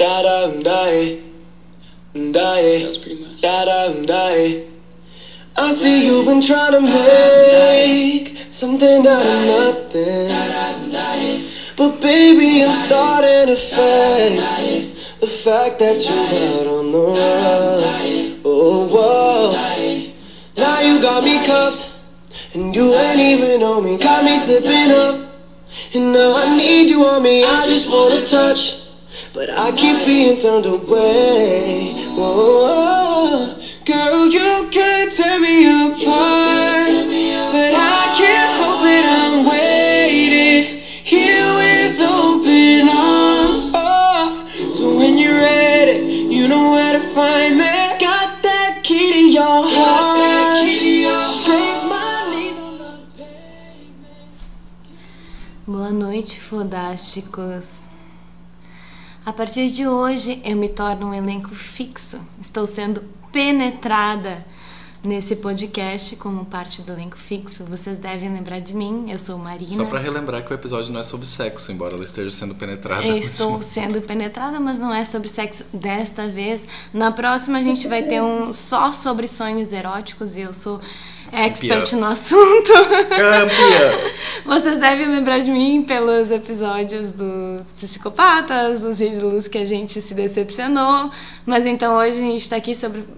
Da da da da That was pretty much. da I see you've been trying to make something out of nothing. But baby, I'm starting to face the fact that you're out on the run. Oh, whoa. Now you got me cuffed, and you ain't even know me. Got me slipping up, and now I need you on me. I just wanna touch, but I keep being turned away. Whoa, girl, you can't tear me apart, but I can't help it. I'm waiting here with open arms. Oh, so when you're ready, you know where to find me. Got that key to your heart. Scrape my needle on the pavement. Boa noite, fodásticos. A partir de hoje eu me torno um elenco fixo. Estou sendo penetrada nesse podcast como parte do elenco fixo. Vocês devem lembrar de mim. Eu sou Marina. Só pra relembrar que o episódio não é sobre sexo, embora ela esteja sendo penetrada. Eu estou sendo penetrada, mas não é sobre sexo desta vez. Na próxima a gente vai ter um só sobre sonhos eróticos e eu sou expert no assunto. Campeã! Vocês devem lembrar de mim pelos episódios dos psicopatas, dos ídolos que a gente se decepcionou. Mas então hoje a gente tá aqui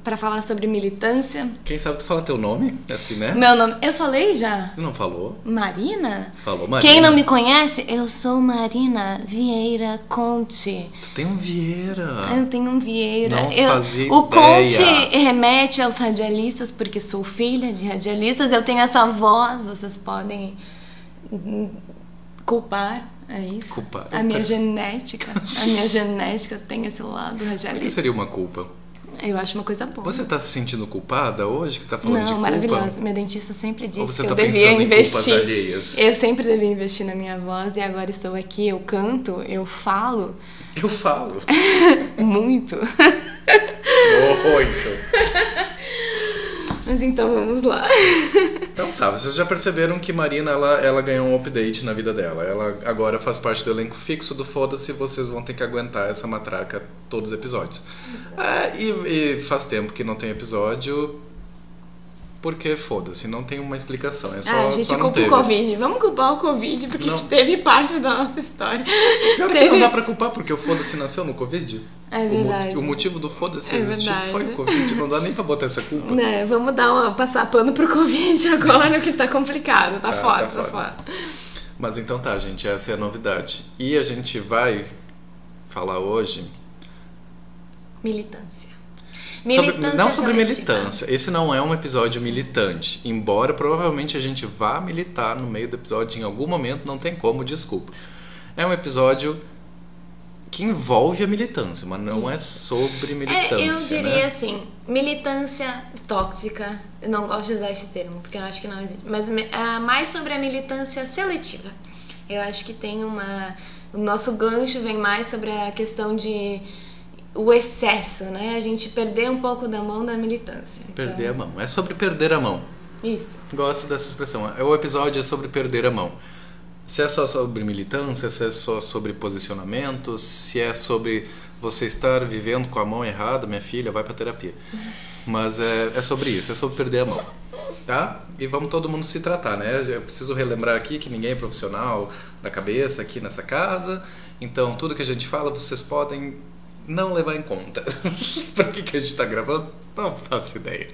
pra falar sobre militância. Quem sabe tu fala teu nome? Assim, né? Meu nome, eu falei já? Tu não falou? Marina? Falou, Marina. Quem não me conhece, eu sou Marina Vieira Conte. Tu tem um Vieira. Eu tenho um Vieira. Não Eu- fazia o ideia. Conte remete aos radialistas, porque sou filha de radialistas. Eu tenho essa voz, vocês podem culpar. É isso? Culpar. A minha genética. A minha genética tem esse lado O que radialista. seria uma culpa? Eu acho uma coisa boa. Você tá se sentindo culpada hoje que tá falando Não, de culpa? maravilhosa. Minha dentista sempre disse Ou você que tá eu devia investir. alheias? Eu sempre devia investir na minha voz e agora estou aqui, eu canto, eu falo Eu falo. muito. Muito. Mas então vamos lá. Então tá, vocês já perceberam que Marina ela, ela ganhou um update na vida dela. Ela agora faz parte do elenco fixo do Foda-se vocês vão ter que aguentar essa matraca todos os episódios. É, e, e faz tempo que não tem episódio. Porque foda-se, não tem uma explicação. É só, ah, a gente só culpa o Covid. Vamos culpar o Covid porque Não. teve parte da nossa história. Pior que Teve- não dá pra culpar, porque o foda-se nasceu no Covid. É O verdade. O, motivo do foda-se É existir verdade. foi o Covid. Não dá nem pra botar essa culpa. Né, vamos dar uma passar pano pro Covid agora, que tá complicado, tá, Tá, fora, tá tá fora. fora. Mas então tá, gente, essa é a novidade. E a gente vai falar hoje Militância. Sobre- não sobre militância. Esse não é um episódio militante. Embora provavelmente a gente vá militar no meio do episódio em algum momento, não tem como, desculpa. É um episódio que envolve a militância, mas não é sobre militância. É, eu diria né? assim, militância tóxica. Eu não gosto de usar esse termo, porque eu acho que não existe. Mas é mais sobre a militância seletiva. Eu acho que tem uma. O nosso gancho vem mais sobre a questão de o excesso, né? A gente perder um pouco da mão da militância. Então, Perder a mão. É sobre perder a mão. Isso. Gosto dessa expressão. O episódio é sobre perder a mão. Se é só sobre militância, se é só sobre posicionamento, se é sobre você estar vivendo com a mão errada, minha filha, vai pra terapia. Mas é, é sobre isso, é sobre perder a mão. Tá? E vamos todo mundo se tratar, né? Eu preciso relembrar aqui que ninguém é profissional da cabeça aqui nessa casa. Então, tudo que a gente fala, vocês podem não levar em conta. pra que, que a gente tá gravando? Não faço ideia.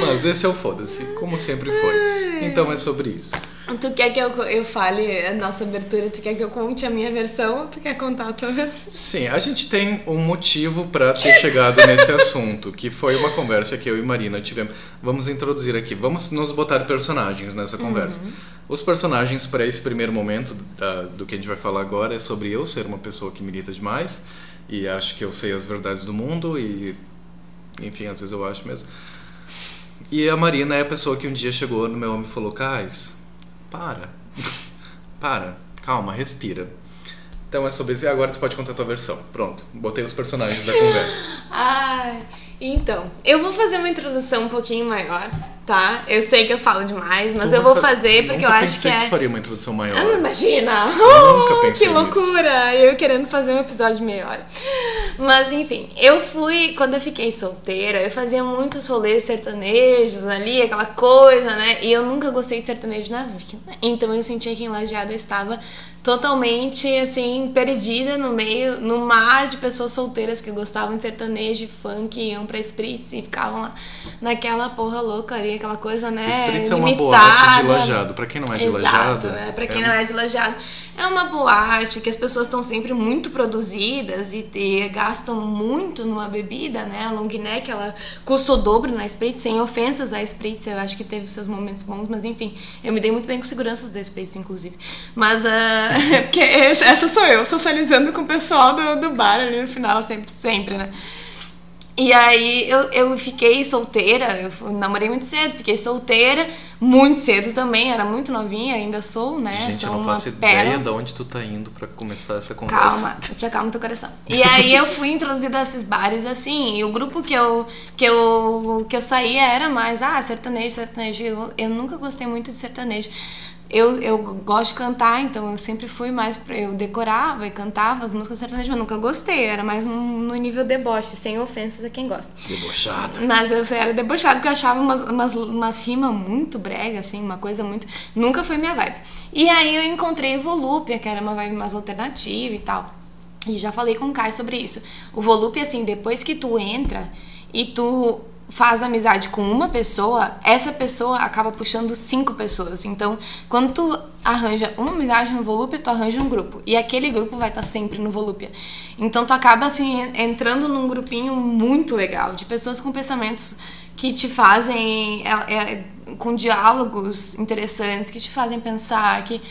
Mas esse é o foda-se, como sempre foi. Então é sobre isso. Tu quer que eu, eu fale a nossa abertura? Tu quer que eu conte a minha versão tu quer contar a tua versão? Sim, a gente tem um motivo para ter chegado nesse assunto, que foi uma conversa que eu e Marina tivemos. Vamos introduzir aqui, vamos nos botar personagens nessa conversa. Os personagens para esse primeiro momento da- do que a gente vai falar agora é sobre eu ser uma pessoa que milita demais e acho que eu sei as verdades do mundo e enfim, às vezes eu acho mesmo. E a Marina é a pessoa que um dia chegou no meu ombro e falou: Cais, para, para, calma, respira. Então é sobre isso. E agora tu pode contar a tua versão. Pronto, botei os personagens da conversa. Ai, então, eu vou fazer uma introdução um pouquinho maior, tá? Eu sei que eu falo demais, mas Tu eu vou fa- fazer porque eu Nunca acho que é. que faria uma introdução maior. Ah, imagina! nunca Oh, pensei que nisso. loucura! Eu querendo fazer um episódio de meia hora. Mas enfim, eu fui, quando eu fiquei solteira, eu fazia muitos rolês sertanejos ali, aquela coisa, né? E eu nunca gostei de sertanejo na vida. Então eu sentia que em Lajeado eu estava totalmente, assim, perdida no meio, no mar de pessoas solteiras que gostavam de sertanejo e funk, iam pra Spritz e ficavam lá naquela porra louca ali, aquela coisa, né? Spritz é uma boate de lajado. Pra quem não é de Exato, lajado. é, pra quem não é de Lajeado. É uma boate que as pessoas estão sempre muito produzidas e, e gastam muito numa bebida, né? A long neck, ela custa o dobro na Spritz, sem ofensas à Spritz, eu acho que teve seus momentos bons, mas enfim, eu me dei muito bem com seguranças da Spritz, inclusive. Mas, ah, porque essa sou eu, socializando com o pessoal do, do bar ali no final, sempre, sempre, né? E aí eu, eu fiquei solteira, eu namorei muito cedo, fiquei solteira, muito cedo também, era muito novinha, ainda sou, né? Gente, sou eu não faço pérola. ideia de onde tu tá indo pra começar essa conversa. Calma, te acalma teu coração. E aí eu fui introduzida a esses bares assim, e o grupo que eu, que eu, que eu saía era mais, ah, sertanejo, sertanejo. Eu, eu nunca gostei muito de sertanejo. Eu, eu gosto de cantar, então eu sempre fui mais. Eu decorava e cantava as músicas sertanejas, mas nunca gostei. Era mais no, no nível deboche, sem ofensas a quem gosta. Debochada. Mas eu era debochado porque eu achava umas, umas, umas rimas muito brega, assim, uma coisa muito. Nunca foi minha vibe. E aí eu encontrei o Volúpia, que era uma vibe mais alternativa e tal. E já falei com o Kai sobre isso. O Volúpia, assim, depois que tu entra e tu faz amizade com uma pessoa, essa pessoa acaba puxando cinco pessoas. Então, quando tu arranja uma amizade no Volúpia, tu arranja um grupo. E aquele grupo vai estar sempre no Volúpia. Então, tu acaba, assim, en- entrando num grupinho muito legal, de pessoas com pensamentos que te fazem... é- é, com diálogos interessantes, que te fazem pensar, que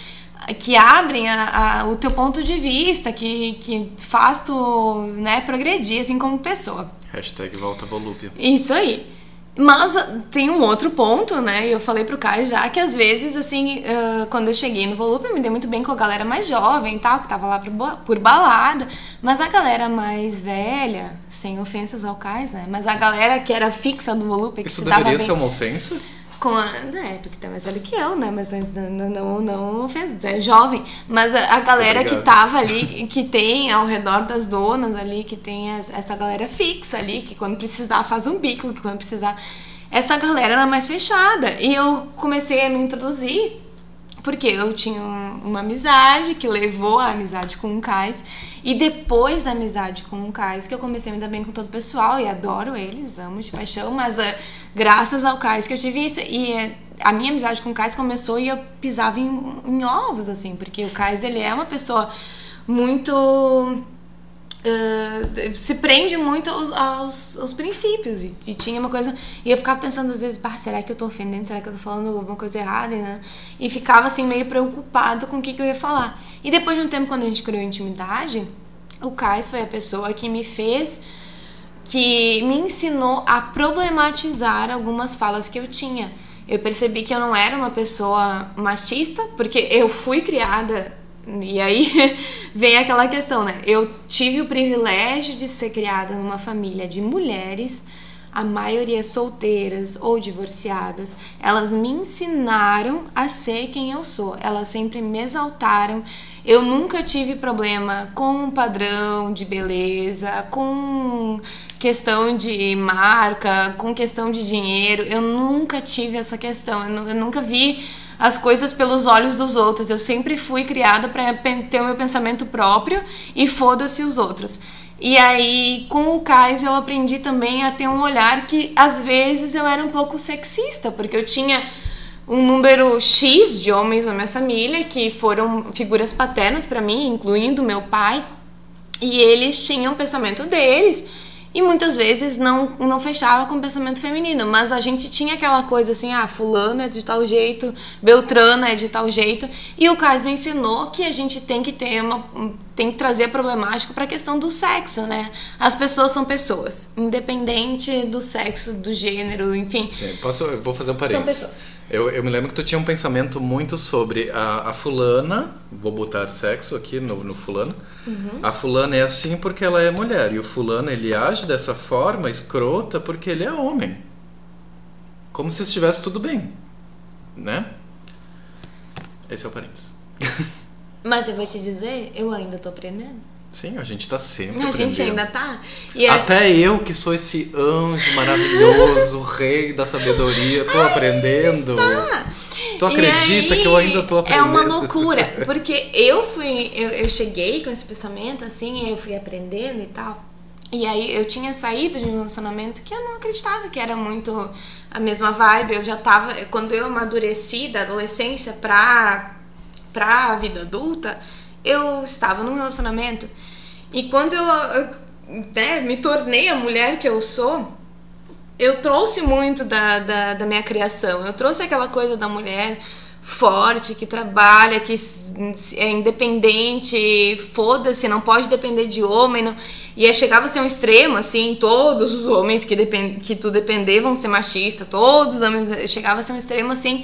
que abrem a- a- o teu ponto de vista, que, que faz tu né, progredir assim como pessoa. Hashtag volta volúpia. Isso aí. Mas ah, tem um outro ponto, né? e Eu falei pro Caio já que às vezes, assim, ah, quando eu cheguei no Volupe, eu me dei muito bem com a galera mais jovem e tal, que tava lá por, por balada. Mas a galera mais velha, sem ofensas ao Caio, né? Mas a galera que era fixa do Volupe, que Isso deveria ser uma ofensa? A. É, porque tá mais velho que eu, né? Mas não, não, não, ofensa, é jovem. Mas a, a galera que tava ali, que tem ao redor das donas ali, que tem as- essa galera fixa ali, que quando precisar faz um bico, que quando precisar. Essa galera era mais fechada. E eu comecei a me introduzir porque eu tinha um- uma amizade que levou a amizade com o Cais. E depois da amizade com o Cais, que eu comecei me dar bem com todo o pessoal. E adoro eles, amo de paixão. Mas é, graças ao Cais que eu tive isso. E é, a minha amizade com o Cais começou e eu pisava em, em ovos, assim. Porque o Cais, ele é uma pessoa muito... eh, se prende muito aos, aos, aos princípios e, e tinha uma coisa e eu ficava pensando às vezes, será que eu tô ofendendo, será que eu tô falando alguma coisa errada, né? E ficava assim meio preocupado com o que, que eu ia falar. E depois de um tempo quando a gente criou intimidade, o Cais foi a pessoa que me fez que me ensinou a problematizar algumas falas que eu tinha. Eu percebi que eu não era uma pessoa machista, porque eu fui criada e aí vem aquela questão, né? Eu tive o privilégio de ser criada numa família de mulheres, a maioria solteiras ou divorciadas. Elas me ensinaram a ser quem eu sou. Elas sempre me exaltaram. Eu nunca tive problema com padrão de beleza, com questão de marca, com questão de dinheiro. Eu nunca tive essa questão. Eu, eu nunca vi as coisas pelos olhos dos outros. Eu sempre fui criada para ter o meu pensamento próprio e foda-se os outros. E aí, com o Kais, eu aprendi também a ter um olhar que às vezes eu era um pouco sexista, porque eu tinha um número X de homens na minha família que foram figuras paternas para mim, incluindo meu pai, e eles tinham o pensamento deles e muitas vezes não, não fechava com o pensamento feminino, mas a gente tinha aquela coisa assim, ah, fulano é de tal jeito, Beltrana é de tal jeito, e o Kais me ensinou que a gente tem que ter uma tem que trazer a problemática para a questão do sexo, né? As pessoas são pessoas, independente do sexo, do gênero, enfim. Sim, posso, vou fazer um São parênteses. pessoas. Eu, eu me lembro que tu tinha um pensamento muito sobre a, a fulana, vou botar sexo aqui no, no fulano. Uhum. A fulana é assim porque ela é mulher, e o fulano ele age dessa forma escrota porque ele é homem. como se estivesse tudo bem, né? Esse é o parênteses. Mas eu vou te dizer, eu ainda tô aprendendo. Sim, a gente tá sempre A gente aprendendo. ainda tá. E é- Até eu, que sou esse anjo maravilhoso, rei da sabedoria, tô aprendendo. tá. Tu acredita aí, que eu ainda tô É aprendendo? uma loucura, porque eu fui, eu, eu cheguei com esse pensamento assim, eu fui aprendendo e tal. E aí eu tinha saído de um relacionamento que eu não acreditava que era muito a mesma vibe. Eu já tava, quando eu amadureci da adolescência pra, pra vida adulta, eu estava num relacionamento. E quando eu, né, me tornei a mulher que eu sou, eu trouxe muito da, da, da minha criação. Eu trouxe aquela coisa da mulher forte, que trabalha, que é independente, foda-se, não pode depender de homem. Não... E chegava a ser um extremo, assim, todos os homens que, depend... que tu depender vão ser machista, todos os homens. Chegava a ser um extremo, assim,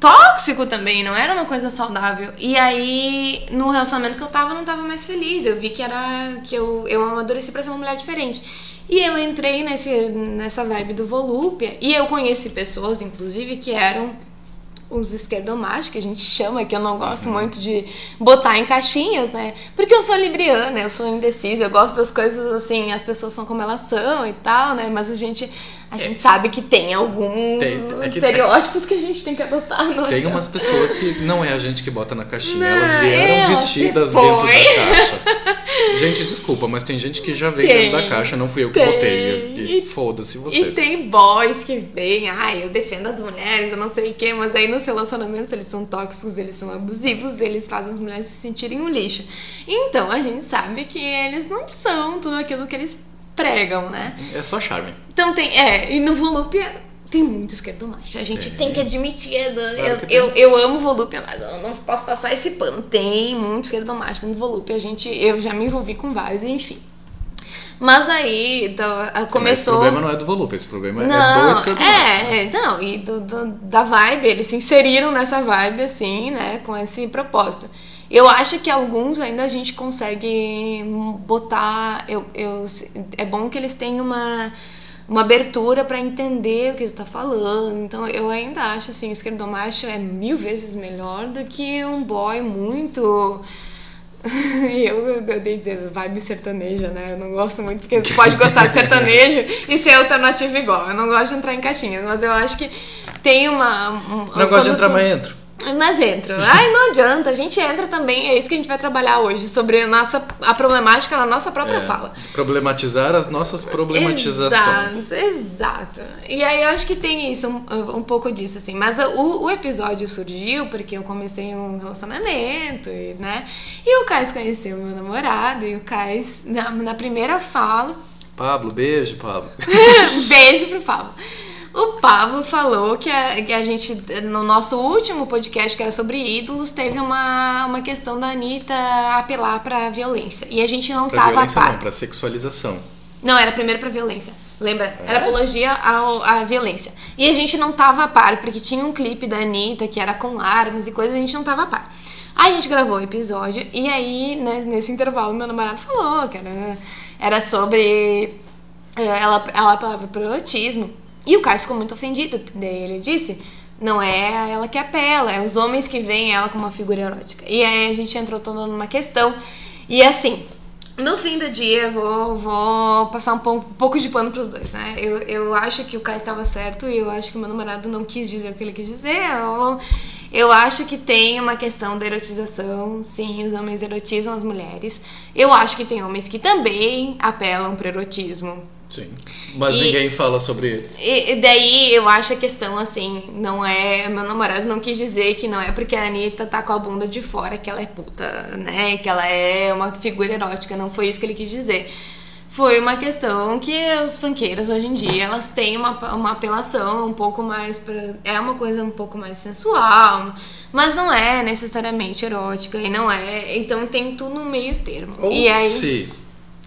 tóxico também, não era uma coisa saudável. E aí, no relacionamento que eu tava, eu não tava mais feliz. Eu vi que era que eu, eu amadureci pra ser uma mulher diferente. E eu entrei nesse, nessa vibe do volúpia. E eu conheci pessoas, inclusive, que eram os esquerdomachos, que a gente chama, que eu não gosto muito de botar em caixinhas, né? Porque eu sou libriana, eu sou indecisa, eu gosto das coisas assim, as pessoas são como elas são e tal, né? Mas a gente, a gente sabe que tem alguns Tem- é que- estereótipos que a gente tem que adotar, não Tem adianta. umas pessoas que não é a gente que bota na caixinha, Não, elas vieram vestidas dentro da caixa. Gente, desculpa, mas tem gente que já vem Tem, dentro da caixa, não fui eu que tem. botei. E, E- foda-se E vocês. tem boys que vêm, ai, eu defendo as mulheres, eu não sei o quê, mas aí nos relacionamentos eles são tóxicos, eles são abusivos, eles fazem as mulheres se sentirem um lixo. Então a gente sabe que eles não são tudo aquilo que eles pregam, né? É só charme. Então tem, é, e no Volúpia tem muito esquerdo macho. A gente Tem. tem, que admitir. Eu, Claro que eu, eu amo Volúpia, mas eu não posso passar esse pano. Tem muito esquerdo macho no Volúpia. A gente, eu já me envolvi com vários, enfim. Mas aí então, ah, Mas começou. Esse problema não é do volume, esse problema é Não, do esquerdo é, é, não, e do, do- da vibe, eles se inseriram nessa vibe, assim, né, com esse propósito. Eu acho que alguns ainda a gente consegue botar. Eu, eu, é bom que eles tenham uma, uma abertura pra entender o que tu tá falando. Então eu ainda acho assim, esquerdomacho é mil vezes melhor do que um boy muito. Eu, eu dei dizer vibe sertaneja, né? Eu não gosto muito, porque tu pode gostar de sertanejo e ser alternativa igual. Eu não gosto de entrar em caixinhas, mas eu acho que tem uma. um- Não gosto de entrar, tu- mas entro. Mas entra. Ai, não adianta. A gente entra também. É isso que a gente vai trabalhar hoje. Sobre a, nossa, a problemática na nossa própria É, fala. Problematizar as nossas problematizações. Exato, exato. E aí eu acho que tem isso, um, um pouco disso, assim. Mas o, o episódio surgiu porque eu comecei um relacionamento, e, né? E o Cais conheceu meu namorado, e o Cais, na, na primeira fala, Pablo, beijo, Pablo. Beijo pro Pablo. O Pablo falou que a, que a gente, no nosso último podcast, que era sobre ídolos, teve uma, uma questão da Anitta apelar pra violência. E a gente não Pra tava a violência par. não, pra sexualização. Não, era primeiro pra violência. Lembra? É? Era apologia ao- à violência. E a gente não tava a par, porque tinha um clipe da Anitta que era com armas e coisas, a gente não tava a par. Aí a gente gravou o episódio, e aí, né, nesse intervalo, meu namorado falou que era, era sobre. eh, Ela, ela apelava pro erotismo. E o Caio ficou muito ofendido. Daí ele disse. Não é ela que apela, é os homens que veem ela como uma figura erótica. E aí a gente entrou toda numa questão. E assim, no fim do dia, vou, vou passar um pouco, um pouco de pano pros dois, né? Eu, eu acho que o Caio estava certo e eu acho que o meu namorado não quis dizer o que ele quis dizer. Eu, eu acho que tem uma questão da erotização, sim, os homens erotizam as mulheres. Eu acho que tem homens que também apelam pro erotismo. Sim. Mas E- ninguém fala sobre eles. E, e daí eu acho a questão assim, não é. Meu namorado não quis dizer que não é porque a Anitta tá com a bunda de fora que ela é puta, né? Que ela é uma figura erótica. Não foi isso que ele quis dizer. Foi uma questão que as funkeiras hoje em dia elas têm uma, uma apelação um pouco mais pra. É uma coisa um pouco mais sensual, mas não é necessariamente erótica e não é. Então tem tudo no meio termo. Ou e aí. se,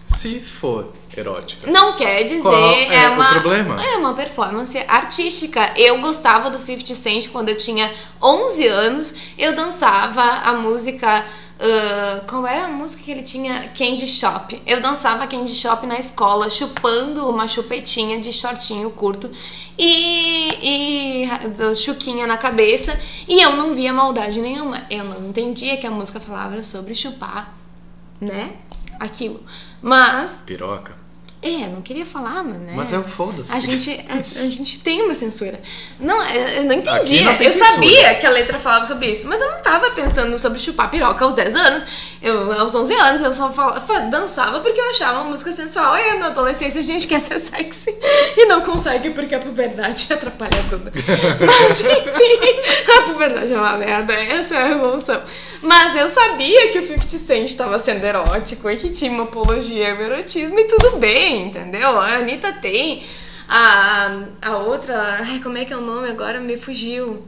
se for erótica. Não quer dizer. É é uma, problema? É uma performance artística. Eu gostava do 50 Cent quando eu tinha 11 anos. Eu dançava a música Uh, qual é a música que ele tinha? Candy Shop. Eu dançava Candy Shop na escola, chupando uma chupetinha de shortinho curto e, e chuquinha na cabeça. E eu não via maldade nenhuma. Eu não entendia que a música falava sobre chupar, né? Aquilo. Mas. Piroca. É, não queria falar, mas né? Mas é o foda-se. A gente, a, a, gente tem uma censura. Não, eu não entendia. Não eu censura. sabia que a letra falava sobre isso, mas eu não tava pensando sobre chupar piroca aos 10 anos. Eu, aos 11 anos, eu só falava, dançava porque eu achava uma música sensual. E na adolescência a gente quer ser sexy e não consegue porque a puberdade atrapalha tudo. Mas enfim, a puberdade é uma merda, essa é a resolução. Mas eu sabia que o 50 Cent estava sendo erótico e que tinha uma apologia ao erotismo e tudo bem entendeu? A Anitta tem. A, a outra. Ai, como é que é o nome agora? Me fugiu.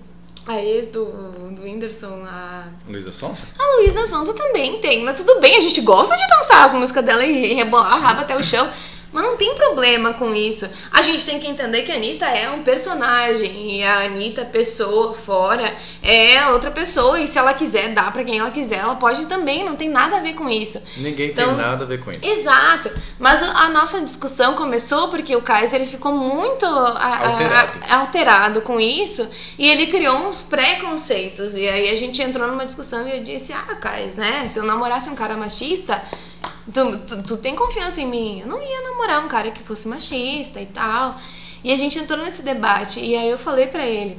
A ex do, do Whindersson, a. Luísa Sonsa? A Luísa Sonsa também tem, mas tudo bem, a gente gosta de dançar as músicas dela e rebolar a raba até o chão. Mas não tem problema com isso. A gente tem que entender que a Anitta é um personagem. E a Anitta, pessoa fora, é outra pessoa. E se ela quiser dar para quem ela quiser, ela pode também. Não tem nada a ver com isso. Ninguém então, tem nada a ver com isso. Exato. Mas a nossa discussão começou porque o Kaiser ele ficou muito alterado. A, a, alterado com isso. E ele criou uns preconceitos. E aí a gente entrou numa discussão e eu disse: Ah, Kaiser, né? Se eu namorasse um cara machista Tu, tu, tu, tem confiança em mim? Eu não ia namorar um cara que fosse machista e tal. E a gente entrou nesse debate. E aí eu falei pra ele.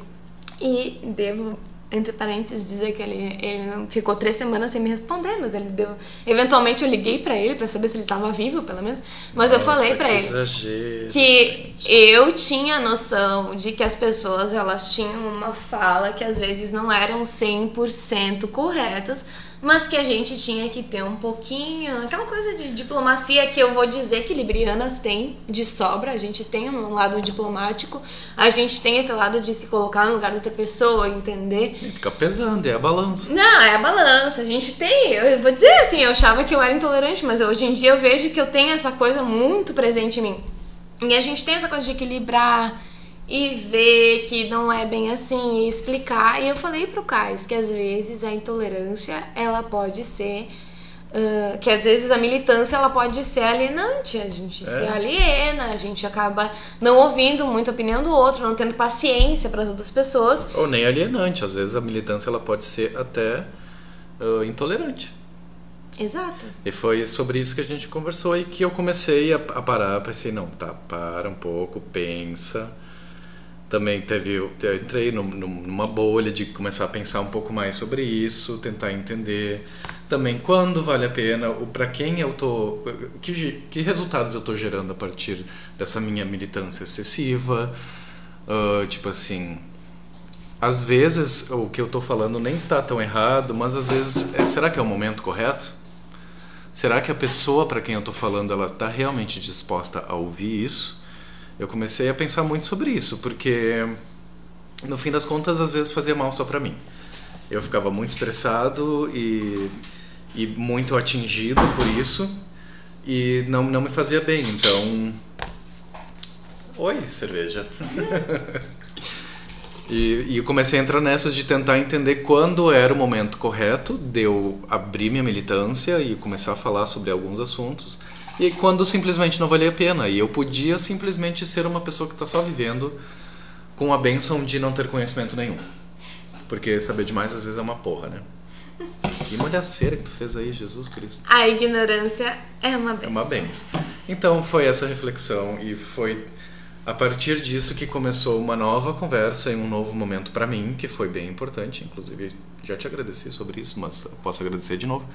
E devo, entre parênteses, dizer que ele, ele ficou três semanas sem me responder, mas ele deu. Eventualmente eu liguei pra ele pra saber se ele tava vivo, pelo menos. Mas Nossa, eu falei pra que ele exagero, que gente. eu tinha noção de que as pessoas elas tinham uma fala que às vezes não eram 100% corretas mas que a gente tinha que ter um pouquinho, aquela coisa de diplomacia que eu vou dizer que librianas têm de sobra, a gente tem um lado diplomático, a gente tem esse lado de se colocar no lugar da outra pessoa, entender. Sim, fica pesando, é a balança. Não, é a balança, a gente tem, eu vou dizer assim, eu achava que eu era intolerante, mas hoje em dia eu vejo que eu tenho essa coisa muito presente em mim. E a gente tem essa coisa de equilibrar, e ver que não é bem assim e explicar. E eu falei pro Cais que às vezes a intolerância ela pode ser uh, que às vezes a militância ela pode ser alienante, a gente é. se aliena, a gente acaba não ouvindo muito a opinião do outro, não tendo paciência para as outras pessoas. Ou nem alienante, às vezes a militância ela pode ser até uh, intolerante. Exato. E foi sobre isso que a gente conversou e que eu comecei a, a parar, pensei, não, tá, para um pouco, pensa também teve eu entrei numa bolha de começar a pensar um pouco mais sobre isso tentar entender também quando vale a pena o para quem eu tô que, que resultados eu tô gerando a partir dessa minha militância excessiva. Uh, tipo assim às vezes o que eu tô falando nem tá tão errado mas às vezes é, será que é o momento correto? Será que a pessoa para quem eu tô falando ela tá realmente disposta a ouvir isso eu comecei a pensar muito sobre isso, porque no fim das contas às vezes fazia mal só para mim. Eu ficava muito estressado e, e muito atingido por isso e não, não me fazia bem. Então, oi cerveja. e, e comecei a entrar nessas de tentar entender quando era o momento correto de eu abrir minha militância e começar a falar sobre alguns assuntos e quando simplesmente não valia a pena. E eu podia simplesmente ser uma pessoa que está só vivendo com a benção de não ter conhecimento nenhum. Porque saber demais às vezes é uma porra, né? Que molhaceira que tu fez aí, Jesus Cristo. A ignorância é uma benção. É uma benção. Então foi essa reflexão e foi a partir disso que começou uma nova conversa e um novo momento para mim, que foi bem importante. Inclusive, já te agradeci sobre isso, mas posso agradecer de novo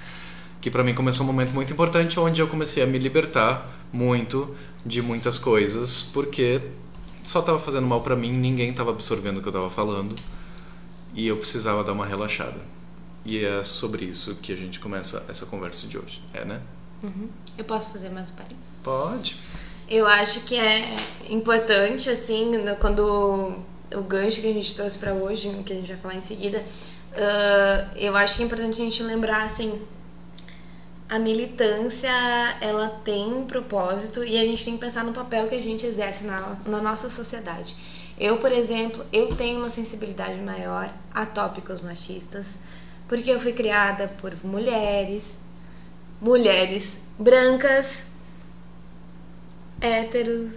que para mim começou um momento muito importante onde eu comecei a me libertar muito de muitas coisas porque só estava fazendo mal para mim, ninguém estava absorvendo o que eu estava falando e eu precisava dar uma relaxada. E é sobre isso que a gente começa essa conversa de hoje, é, né? Uhum. Eu posso fazer mais parênteses? Pode. Eu acho que é importante, assim, quando o gancho que a gente trouxe para hoje, que a gente vai falar em seguida, uh, eu acho que é importante a gente lembrar, assim, a militância ela tem um propósito e a gente tem que pensar no papel que a gente exerce na, na nossa sociedade. Eu, por exemplo, eu tenho uma sensibilidade maior a tópicos machistas porque eu fui criada por mulheres, mulheres brancas, héteros,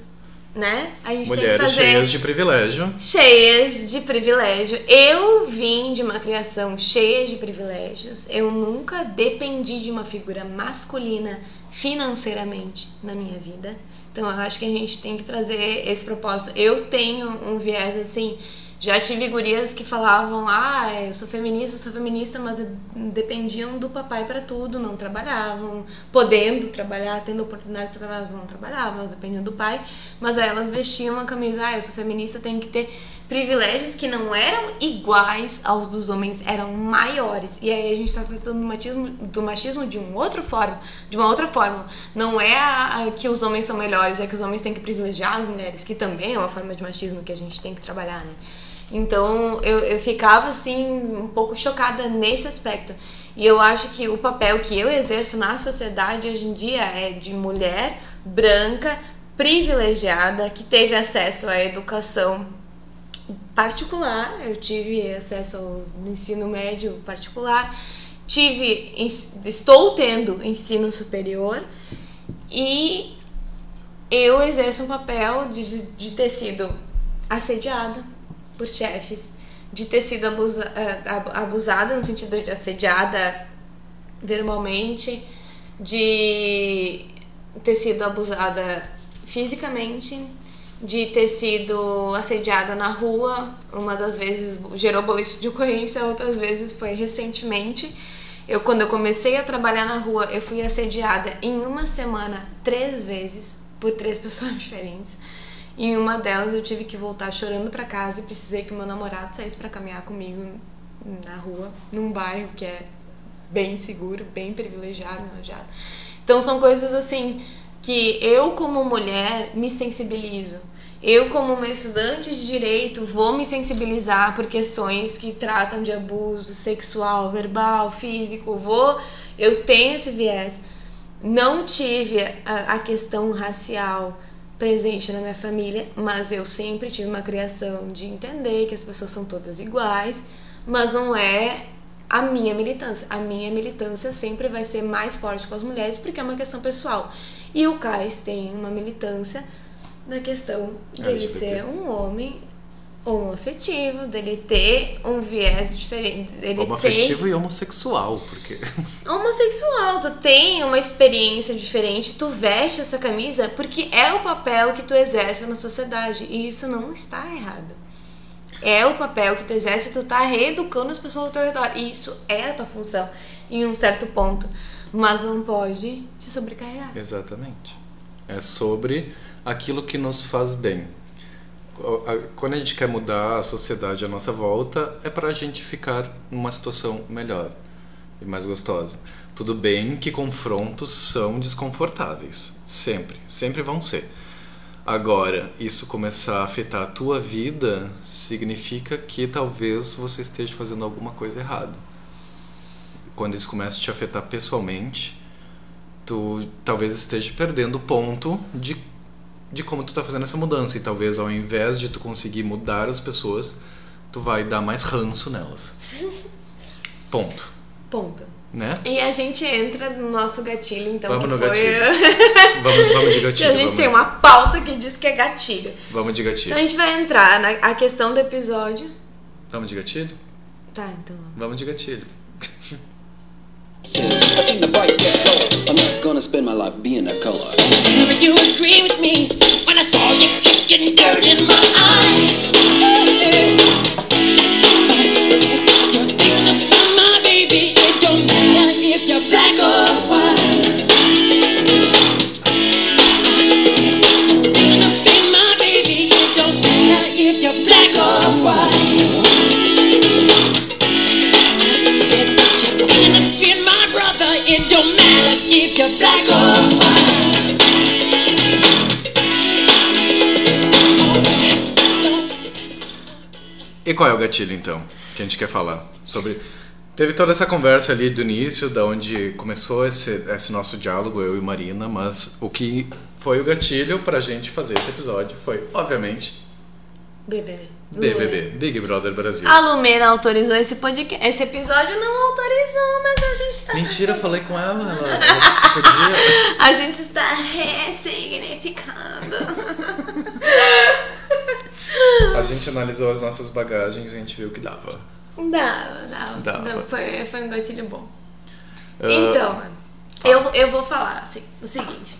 né? A gente Mulheres tem que fazer cheias de privilégio. cheias de privilégio. Eu vim de uma criação cheia de privilégios. Eu nunca dependi de uma figura masculina financeiramente na minha vida. Então eu acho que a gente tem que trazer esse propósito. Eu tenho um viés assim. Já tive gurias que falavam, ah, eu sou feminista, eu sou feminista, mas dependiam do papai para tudo, não trabalhavam, podendo trabalhar, tendo oportunidade de trabalhar, elas não trabalhavam, elas dependiam do pai, mas aí elas vestiam uma camisa, ah, eu sou feminista, tenho que ter privilégios que não eram iguais aos dos homens, eram maiores. E aí a gente está tratando do machismo, do machismo de um outro forma, de uma outra forma. Não é a, a que os homens são melhores, é que os homens têm que privilegiar as mulheres, que também é uma forma de machismo que a gente tem que trabalhar, né? Então eu, eu ficava assim um pouco chocada nesse aspecto. E eu acho que o papel que eu exerço na sociedade hoje em dia é de mulher branca, privilegiada, que teve acesso à educação particular. Eu tive acesso ao ensino médio particular, tive, estou tendo ensino superior e eu exerço um papel de, de ter sido assediada por chefes, de ter sido abusa, abusada no sentido de assediada verbalmente, de ter sido abusada fisicamente, de ter sido assediada na rua. Uma das vezes gerou boletim de ocorrência, outras vezes foi recentemente. Eu, quando eu comecei a trabalhar na rua, eu fui assediada em uma semana três vezes por três pessoas diferentes. Em uma delas eu tive que voltar chorando para casa e precisei que meu namorado saísse para caminhar comigo na rua, num bairro que é bem seguro, bem privilegiado, alojado. Então são coisas assim que eu como mulher me sensibilizo. Eu como uma estudante de direito vou me sensibilizar por questões que tratam de abuso sexual, verbal, físico. Vou, eu tenho esse viés. Não tive a, a questão racial presente na minha família, mas eu sempre tive uma criação de entender que as pessoas são todas iguais, mas não é a minha militância. A minha militância sempre vai ser mais forte com as mulheres porque é uma questão pessoal. E o Cais tem uma militância na questão dele ser um homem homoafetivo, dele ter um viés diferente. Dele homoafetivo ter... e homossexual, porque. Homossexual, tu tem uma experiência diferente, tu veste essa camisa porque é o papel que tu exerce na sociedade. E isso não está errado. É o papel que tu exerce, tu tá reeducando as pessoas ao teu redor. E isso é a tua função em um certo ponto. Mas não pode te sobrecarregar. Exatamente. É sobre aquilo que nos faz bem quando a gente quer mudar a sociedade à nossa volta, é para a gente ficar numa situação melhor e mais gostosa. Tudo bem que confrontos são desconfortáveis, sempre, sempre vão ser. Agora, isso começar a afetar a tua vida significa que talvez você esteja fazendo alguma coisa errada. Quando isso começa a te afetar pessoalmente, tu talvez esteja perdendo o ponto de de como tu tá fazendo essa mudança. E talvez ao invés de tu conseguir mudar as pessoas, tu vai dar mais ranço nelas. Ponto. Ponto. Né? E a gente entra no nosso gatilho, então. Vamos no foi... gatilho. vamos, vamos de gatilho. a gente vamos. tem uma pauta que diz que é gatilho. Vamos de gatilho. Então a gente vai entrar na a questão do episódio. Vamos de gatilho? Tá, então. Vamos de gatilho. I'm not gonna spend my life being a color. Never you agree with me when I saw you kicking dirt in my eyes. If you're black or E qual é o gatilho então que a gente quer falar sobre? Teve toda essa conversa ali do início, da onde começou esse, esse nosso diálogo eu e Marina, mas o que foi o gatilho para a gente fazer esse episódio foi, obviamente, BBB. BBB, Big Brother Brasil. A Lumena autorizou esse podcast. Esse episódio não autorizou, mas a gente está. Mentira, falei com ela. Ela, podia. A gente está ressignificando. A gente analisou as nossas bagagens e a gente viu que dava. Dava, dava. Dava. Foi, foi um gatilho bom. Ah, Então, eu, eu vou falar assim, o seguinte.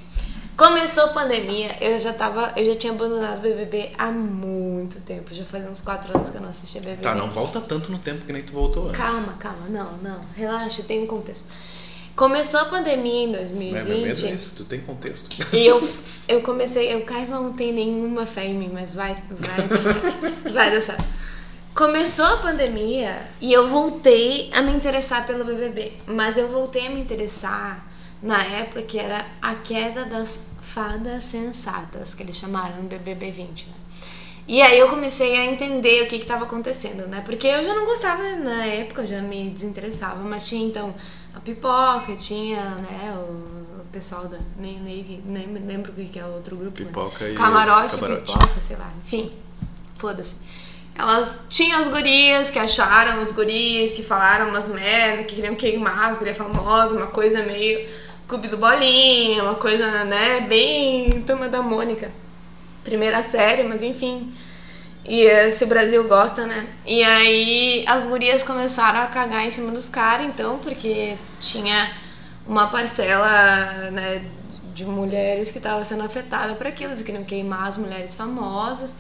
Começou a pandemia, eu já tava, eu já tinha abandonado o BBB há muito tempo. Já fazia uns 4 anos que eu não assistia BBB. Tá, não volta tanto no tempo que nem tu voltou antes. Calma, calma, não, não. Relaxa, tem um contexto. Começou a pandemia em Né, Meu medo é 2020 esse, tu tem contexto. e eu, eu comecei, eu quase não tem nenhuma fé em mim, mas vai, vai dar certo. Vai dar certo. Começou a pandemia e eu voltei a me interessar pelo BBB. Mas eu voltei a me interessar na época que era a queda das fadas sensatas, que eles chamaram no BBB 20, né? E aí eu comecei a entender o que estava acontecendo, né? Porque eu já não gostava na época, eu já me desinteressava, mas tinha então a pipoca, tinha, né, o, pessoal da. Nem, nem, nem lembro o que é o outro grupo. né? Pipoca e Camarote, camarote. pipoca, sei lá, enfim. Foda-se. Elas tinham as gurias que acharam os guris, que falaram umas merda, que queriam queimar as gurias famosas, uma coisa meio clube do bolinha, uma coisa, né, bem turma da Mônica. Primeira série, mas enfim. E se o Brasil gosta, né? E aí as gurias começaram a cagar em cima dos caras, então, porque tinha uma parcela, né, de mulheres que estava sendo afetada por aquilo, eles queriam queimar as mulheres famosas,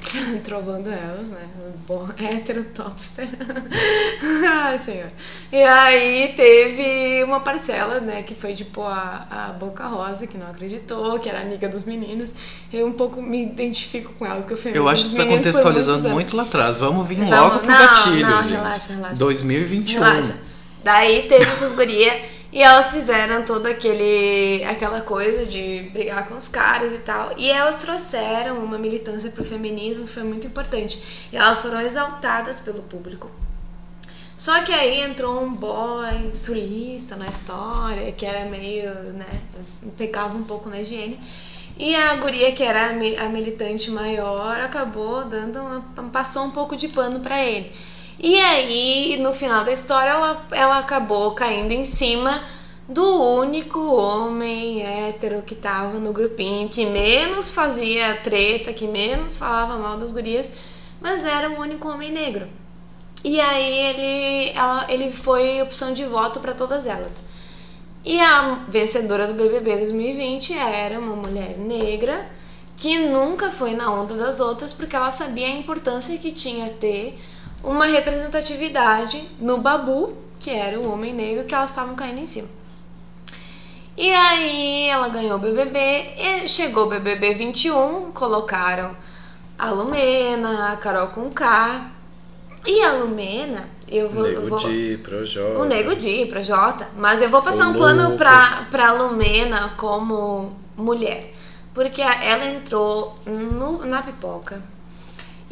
trovando elas, né? Bom, hétero topster. Ai, senhor. E aí teve uma parcela, né, que foi tipo a, a Boca Rosa, que não acreditou, que era amiga dos meninos. Eu um pouco me identifico com ela, porque eu fui Eu acho que tu tá contextualizando muito lá atrás. Vamos vir Vamos- logo pro não, gatilho, não, gente. relaxa, relaxa. 2021. Relaxa. Daí teve essas gurias e elas fizeram toda aquele, aquela coisa de brigar com os caras e tal. E elas trouxeram uma militância pro feminismo foi muito importante. E elas foram exaltadas pelo público. Só que aí entrou um boy sulista na história, que era meio, né, pecava um pouco na higiene. E a guria, que era a mi- a militante maior, acabou dando uma, passou um pouco de pano pra ele. E aí, no final da história, ela, ela acabou caindo em cima do único homem hétero que tava no grupinho, que menos fazia treta, que menos falava mal das gurias, mas era o único homem negro. E aí ele, ela, ele foi opção de voto para todas elas. E a vencedora do BBB 2020 era uma mulher negra que nunca foi na onda das outras porque ela sabia a importância que tinha ter uma representatividade no Babu, que era o homem negro que elas estavam caindo em cima. E aí ela ganhou o BBB, chegou o BBB 21, colocaram a Lumena, a Carol com K. E a Lumena, eu vou. Nego vou Di, Projota. o Nego Di, Projota. Mas eu vou passar O um Lucas. pra, pra Lumena como mulher. Porque ela entrou no- na pipoca.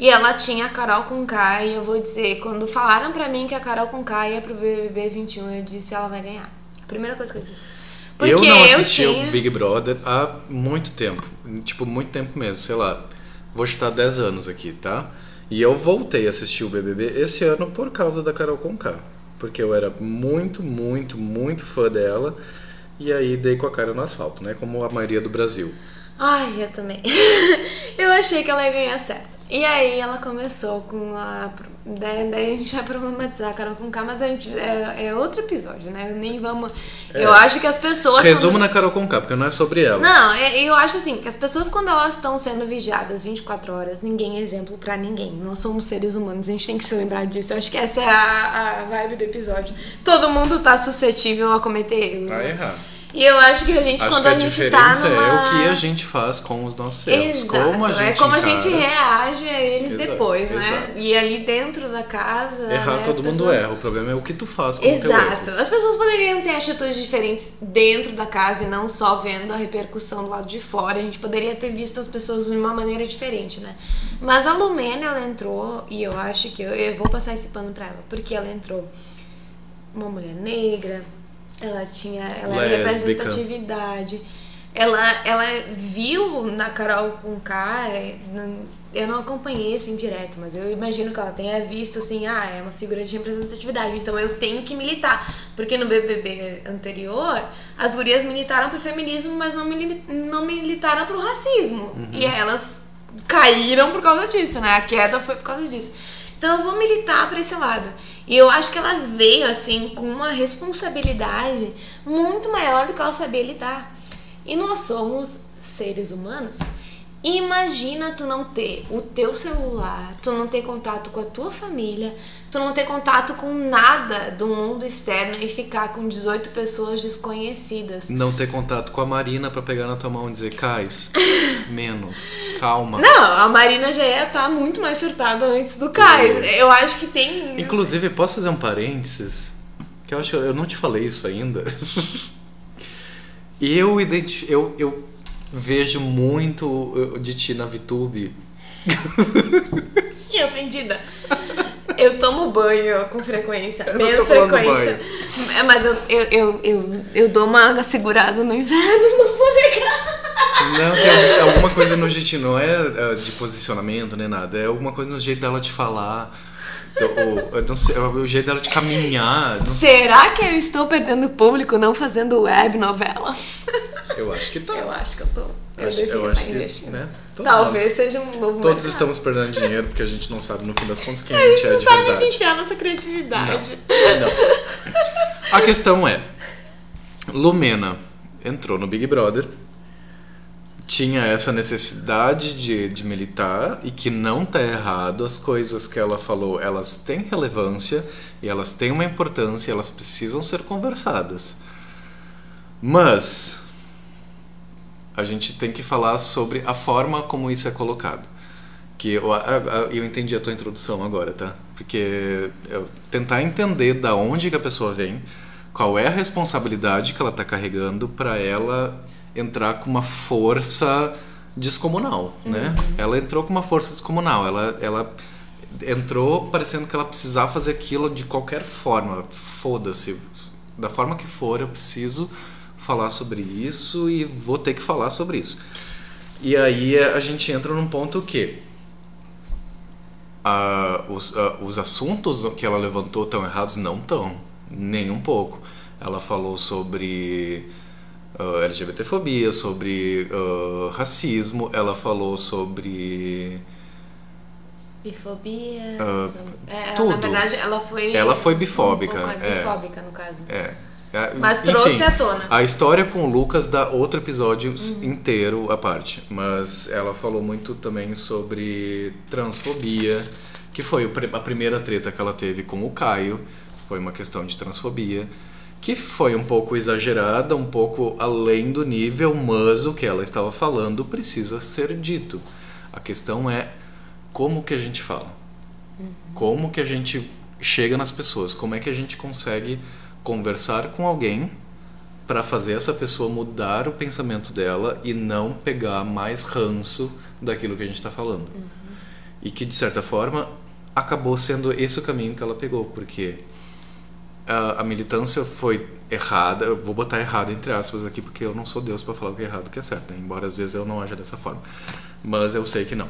E ela tinha a Carol com K. E eu vou dizer, quando falaram pra mim que a Carol com K ia pro BBB 21, eu disse ela vai ganhar. A primeira coisa que eu disse. Porque eu não assisti tinha... o Big Brother há muito tempo. Tipo, muito tempo mesmo, sei lá. Vou chutar 10 anos aqui, tá? E eu voltei a assistir o BBB esse ano por causa da Carol Conká. Porque eu era muito, muito, muito fã dela. E aí dei com a cara no asfalto, né? Como a maioria do Brasil. Ai, eu também. eu achei que ela ia ganhar certo. E aí ela começou com a. Daí, daí a gente vai problematizar a Carol com K, mas a gente, é, é outro episódio, né? Nem vamos. Eu acho que as pessoas. Resumo quando- na Carol Conká, porque não é sobre ela. Não, é- eu acho assim, que as pessoas quando elas estão sendo vigiadas 24 horas, ninguém é exemplo pra ninguém. Nós somos seres humanos, a gente tem que se lembrar disso. Eu acho que essa é a, a vibe do episódio. Todo mundo tá suscetível a cometer erros. Vai né? errar. E eu acho que a gente, Acho quando a a gente tá numa... é o que a gente faz com os nossos erros. Exato, Como a gente é como a gente encara. reage a eles Exato, depois, né? exato. E ali dentro da casa. Errar né, todo mundo pessoas- erra. O problema é o que tu faz com Exato. As pessoas poderiam ter atitudes diferentes dentro da casa e não só vendo a repercussão do lado de fora. A gente poderia ter visto as pessoas de uma maneira diferente, né? Mas a Lumena, ela entrou, e eu acho que eu, eu vou passar esse pano pra ela, porque ela entrou uma mulher negra, ela tinha. Ela era representatividade. Ela, ela viu na Carol com K, é, eu não acompanhei assim direto, mas eu imagino que ela tenha visto assim, ah, é uma figura de representatividade, então eu tenho que militar. Porque no BBB anterior, as gurias militaram pro feminismo, mas não, mili não militaram pro racismo. Uhum. E elas caíram por causa disso, né? A queda foi por causa disso. Então eu vou militar para esse lado. E eu acho que ela veio assim com uma responsabilidade muito maior do que ela sabia lidar. E nós somos seres humanos. Imagina tu não ter o teu celular, tu não ter contato com a tua família, tu não ter contato com nada do mundo externo e ficar com 18 pessoas desconhecidas. Não ter contato com a Marina pra pegar na tua mão e dizer, Cais, menos, calma. Não, a Marina já ia estar muito mais surtada antes do Cais. Eu acho que tem. Inclusive, posso fazer um parênteses? Que eu acho que eu não te falei isso ainda. eu, identi eu, eu vejo muito de ti na VTube. Que ofendida. Eu tomo banho com frequência, Eu menos frequência. É, Mas eu, eu, eu, eu, eu dou uma segurada no inverno, não vou negar. Não, tem alguma coisa no jeito, não é é, de posicionamento nem nada, é alguma coisa no jeito dela de falar, o, eu não sei, o jeito dela de caminhar. Não sei. Será que eu estou perdendo público não fazendo web novela? Eu acho que tá. Eu acho que eu tô. Eu, acho, eu estar acho que, investindo. né? Talvez nós- seja um novo Todos estamos perdendo dinheiro porque a gente não sabe no fim das contas quem a A gente gente é não de sabe onde verdade. enfiar nossa criatividade. Não. A questão é: Lumena entrou no Big Brother, tinha essa necessidade de, de militar e que não tá errado, as coisas que ela falou elas têm relevância e elas têm uma importância, elas precisam ser conversadas. Mas a gente tem que falar sobre a forma como isso é colocado. Que eu, eu entendi a tua introdução agora, tá? Porque tentar entender da onde que a pessoa vem, qual é a responsabilidade que ela está carregando para ela entrar com uma força descomunal, né? Ela entrou com uma força descomunal, ela, ela entrou parecendo que ela precisava fazer aquilo de qualquer forma, foda-se, da forma que for, eu preciso falar sobre isso e vou ter que falar sobre isso. E aí a gente entra num ponto que ah, os, ah, os assuntos que ela levantou estão errados? Não estão, nem um pouco. Ela falou sobre ah, LGBTfobia, sobre ah, racismo, ela falou sobre. Bifobia. Ah, sobre- é, tudo. Na verdade, ela foi. Ela foi bifóbica, Um pouco é. bifóbica, no caso. É, é, Mas enfim, trouxe à tona. A história com o Lucas dá outro episódio Uhum. inteiro à parte. Mas ela falou muito também sobre transfobia, que foi a primeira treta que ela teve com o Caio. Foi uma questão de transfobia. Que foi um pouco exagerada, um pouco além do nível, mas o que ela estava falando precisa ser dito. A questão é como que a gente fala. Como que a gente chega nas pessoas? Como é que a gente consegue conversar com alguém para fazer essa pessoa mudar o pensamento dela e não pegar mais ranço daquilo que a gente está falando? E que de certa forma acabou sendo esse o caminho que ela pegou, porque a, militância foi errada. Eu vou botar errado entre aspas aqui, porque eu não sou Deus para falar o que é errado o que é certo, né? embora às vezes eu não haja dessa forma. Mas eu sei que não.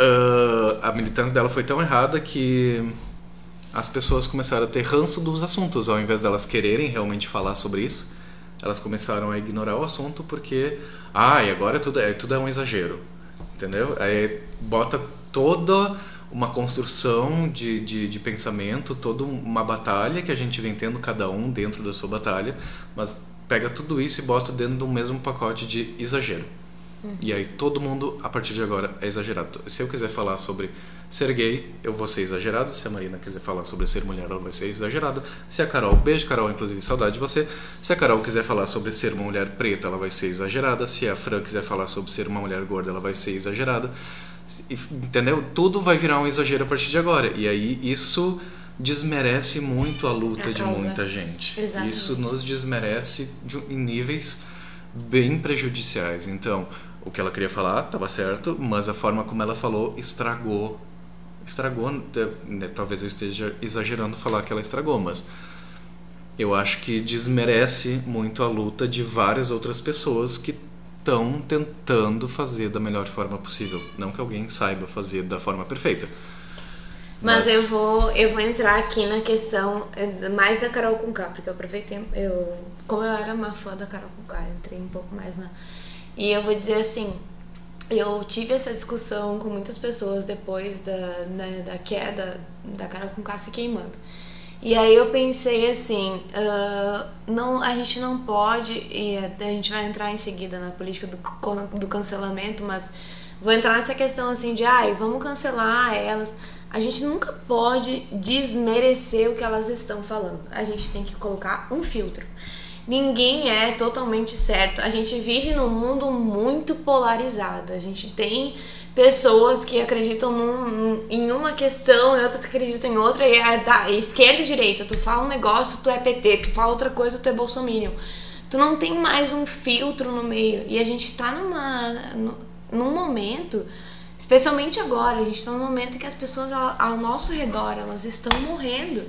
Ah, a militância dela foi tão errada que as pessoas começaram a ter ranço dos assuntos, ao invés delas quererem realmente falar sobre isso, elas começaram a ignorar o assunto porque, ah, e agora tudo é, tudo é um exagero, entendeu? Aí bota toda uma construção de, de, de pensamento, toda uma batalha que a gente vem tendo cada um dentro da sua batalha, mas pega tudo isso e bota dentro do mesmo pacote de exagero. E aí todo mundo, a partir de agora, é exagerado. Se eu quiser falar sobre ser gay, eu vou ser exagerado. Se a Marina quiser falar sobre ser mulher, ela vai ser exagerada. Se a Carol, beijo Carol, inclusive saudade de você. Se a Carol quiser falar sobre ser uma mulher preta, ela vai ser exagerada. Se a Fran quiser falar sobre ser uma mulher gorda, ela vai ser exagerada. Entendeu? Tudo vai virar um exagero a partir de agora. E aí isso desmerece muito a luta A de muita gente. Exatamente. Isso nos desmerece de- em níveis bem prejudiciais. Então, o que ela queria falar estava certo, mas a forma como ela falou estragou. Estragou, né, talvez eu esteja exagerando falar que ela estragou, mas eu acho que desmerece muito a luta de várias outras pessoas que estão tentando fazer da melhor forma possível. Não que alguém saiba fazer da forma perfeita. Mas, eu vou eu vou entrar aqui na questão eh, mais da Carol com K, porque eu aproveitei, eu, como eu era uma fã da Carol com K, entrei um pouco mais na. E eu vou dizer assim, eu tive essa discussão com muitas pessoas depois da, né, da queda da Carol com K se queimando. E aí eu pensei assim, uh, não, a gente não pode, e a gente vai entrar em seguida na política do, do cancelamento, mas vou entrar nessa questão assim de, ai, vamos cancelar elas. A gente nunca pode desmerecer o que elas estão falando. A gente tem que colocar um filtro. Ninguém é totalmente certo. A gente vive num mundo muito polarizado. A gente tem pessoas que acreditam num, em uma questão e outras que acreditam em outra, e é da esquerda e direita. Tu fala um negócio, tu é PT, tu fala outra coisa, tu é bolsominion. Tu não tem mais um filtro no meio. E a gente tá numa, num momento, especialmente agora, a gente tá num momento que as pessoas ao, ao nosso redor, elas estão morrendo.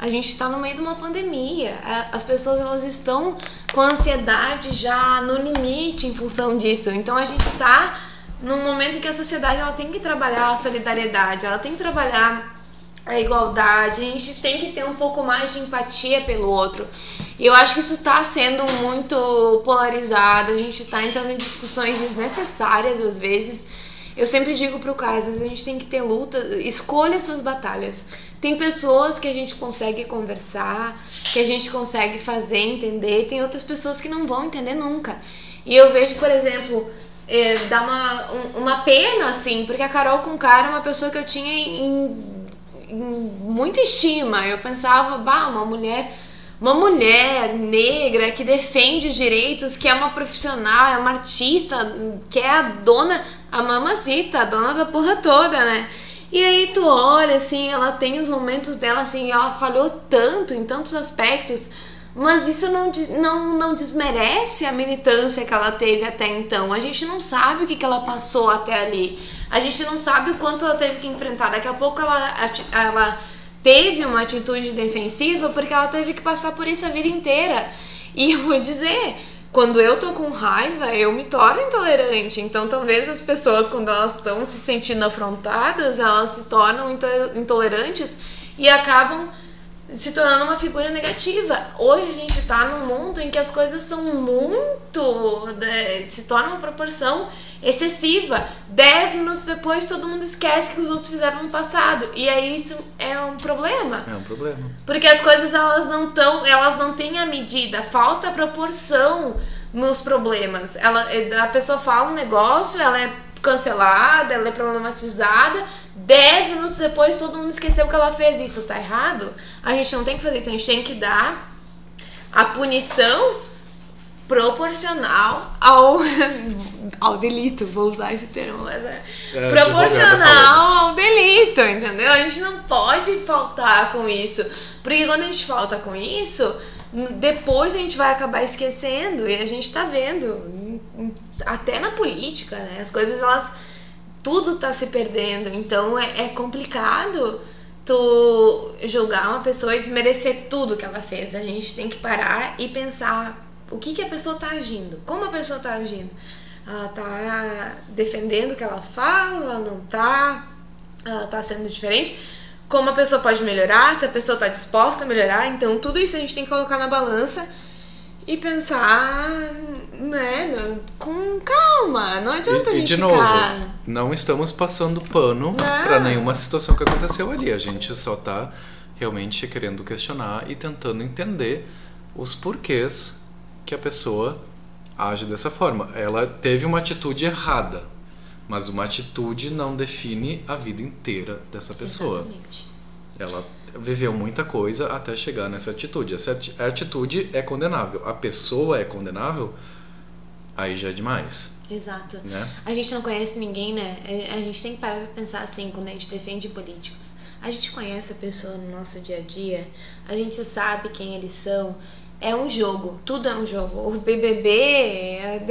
A gente está no meio de uma pandemia. As pessoas elas estão com ansiedade já no limite em função disso. Então a gente está num momento em que a sociedade ela tem que trabalhar a solidariedade, ela tem que trabalhar a igualdade, a gente tem que ter um pouco mais de empatia pelo outro. E eu acho que isso está sendo muito polarizado, a gente está entrando em discussões desnecessárias às vezes. Eu sempre digo pro Caio, às vezes a gente tem que ter luta, escolha suas batalhas. Tem pessoas que a gente consegue conversar, que a gente consegue fazer entender, tem outras pessoas que não vão entender nunca. E eu vejo, por exemplo, é, dá uma, um, uma pena, assim, porque a Carol com cara é uma pessoa que eu tinha em, em muita estima. Eu pensava, bah, uma mulher uma mulher negra que defende os direitos, que é uma profissional, é uma artista, que é a dona, a mamacita, a dona da porra toda, né? E aí tu olha, assim, ela tem os momentos dela, assim, ela falhou tanto em tantos aspectos, mas isso não, não, não desmerece a militância que ela teve até então. A gente não sabe o que, que ela passou até ali. A gente não sabe o quanto ela teve que enfrentar. Daqui a pouco ela, ela teve uma atitude defensiva porque ela teve que passar por isso a vida inteira. E eu vou dizer, quando eu tô com raiva, eu me torno intolerante. Então, talvez as pessoas, quando elas estão se sentindo afrontadas, elas se tornam intolerantes e acabam se tornando uma figura negativa. Hoje a gente tá num mundo em que as coisas são muito. Se torna uma proporção excessiva. Dez minutos depois todo mundo esquece que os outros fizeram no passado. E aí isso é um problema. É um problema. Porque as coisas elas não tão, elas não têm a medida, falta proporção nos problemas. Ela, a pessoa fala um negócio, ela é cancelada, ela é problematizada. Dez minutos depois todo mundo esqueceu que ela fez. Isso tá errado? A gente não tem que fazer isso, a gente tem que dar a punição proporcional ao, ao delito, vou usar esse termo, mas é, é proporcional ao delito, entendeu? A gente não pode faltar com isso, porque quando a gente falta com isso, depois a gente vai acabar esquecendo e a gente tá vendo, até na política, né? As coisas elas tudo tá se perdendo, então é, é complicado tu julgar uma pessoa e desmerecer tudo que ela fez. A gente tem que parar e pensar o que, que a pessoa está agindo, como a pessoa está agindo. Ela está defendendo o que ela fala, não está, ela está sendo diferente. Como a pessoa pode melhorar, se a pessoa está disposta a melhorar. Então, tudo isso a gente tem que colocar na balança e pensar, né, com calma. Não adianta e, a gente e de ficar... novo, não estamos passando pano para nenhuma situação que aconteceu ali. A gente só está realmente querendo questionar e tentando entender os porquês que a pessoa age dessa forma. Ela teve uma atitude errada, mas uma atitude não define a vida inteira dessa pessoa. Exatamente. Ela viveu muita coisa até chegar nessa atitude. Essa atitude é condenável. A pessoa é condenável, aí já é demais. Exato. Né? A gente não conhece ninguém, né? É, a gente tem que parar pra pensar assim quando a gente defende políticos. A gente conhece a pessoa no nosso dia a dia, a gente sabe quem eles são, é um jogo, tudo é um jogo. O BBB, é,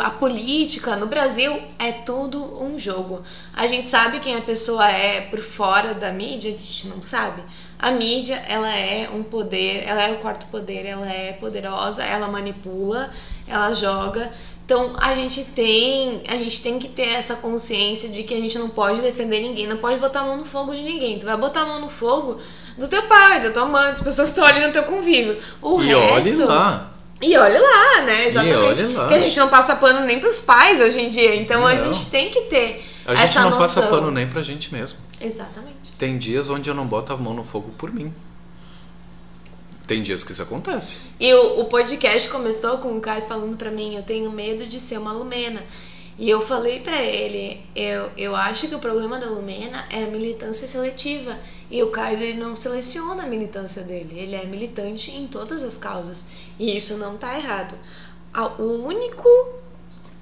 a, política no Brasil é tudo um jogo. A gente sabe quem a pessoa é por fora da mídia, a gente não sabe. A mídia, ela é um poder, ela é o quarto poder, ela é poderosa, ela manipula, ela joga Então a gente tem, a gente tem que ter essa consciência de que a gente não pode defender ninguém, não pode botar a mão no fogo de ninguém. Tu vai botar a mão no fogo do teu pai, da tua mãe, das pessoas que estão ali no teu convívio. O e resto. olhe lá. E olha lá, né? Exatamente. olhe lá. Porque a gente não passa pano nem pros pais hoje em dia. Então a Não. gente tem que ter A gente essa não noção. passa pano nem pra gente mesmo. Exatamente. Tem dias onde eu não boto a mão no fogo por mim. Tem dias que isso acontece. E o, o podcast começou com o Cais falando pra mim, eu tenho medo de ser uma Lumena. E eu falei pra ele, eu, eu acho que o problema da Lumena é a militância seletiva. E o Cais ele não seleciona a militância dele, ele é militante em todas as causas. E isso não tá errado. O único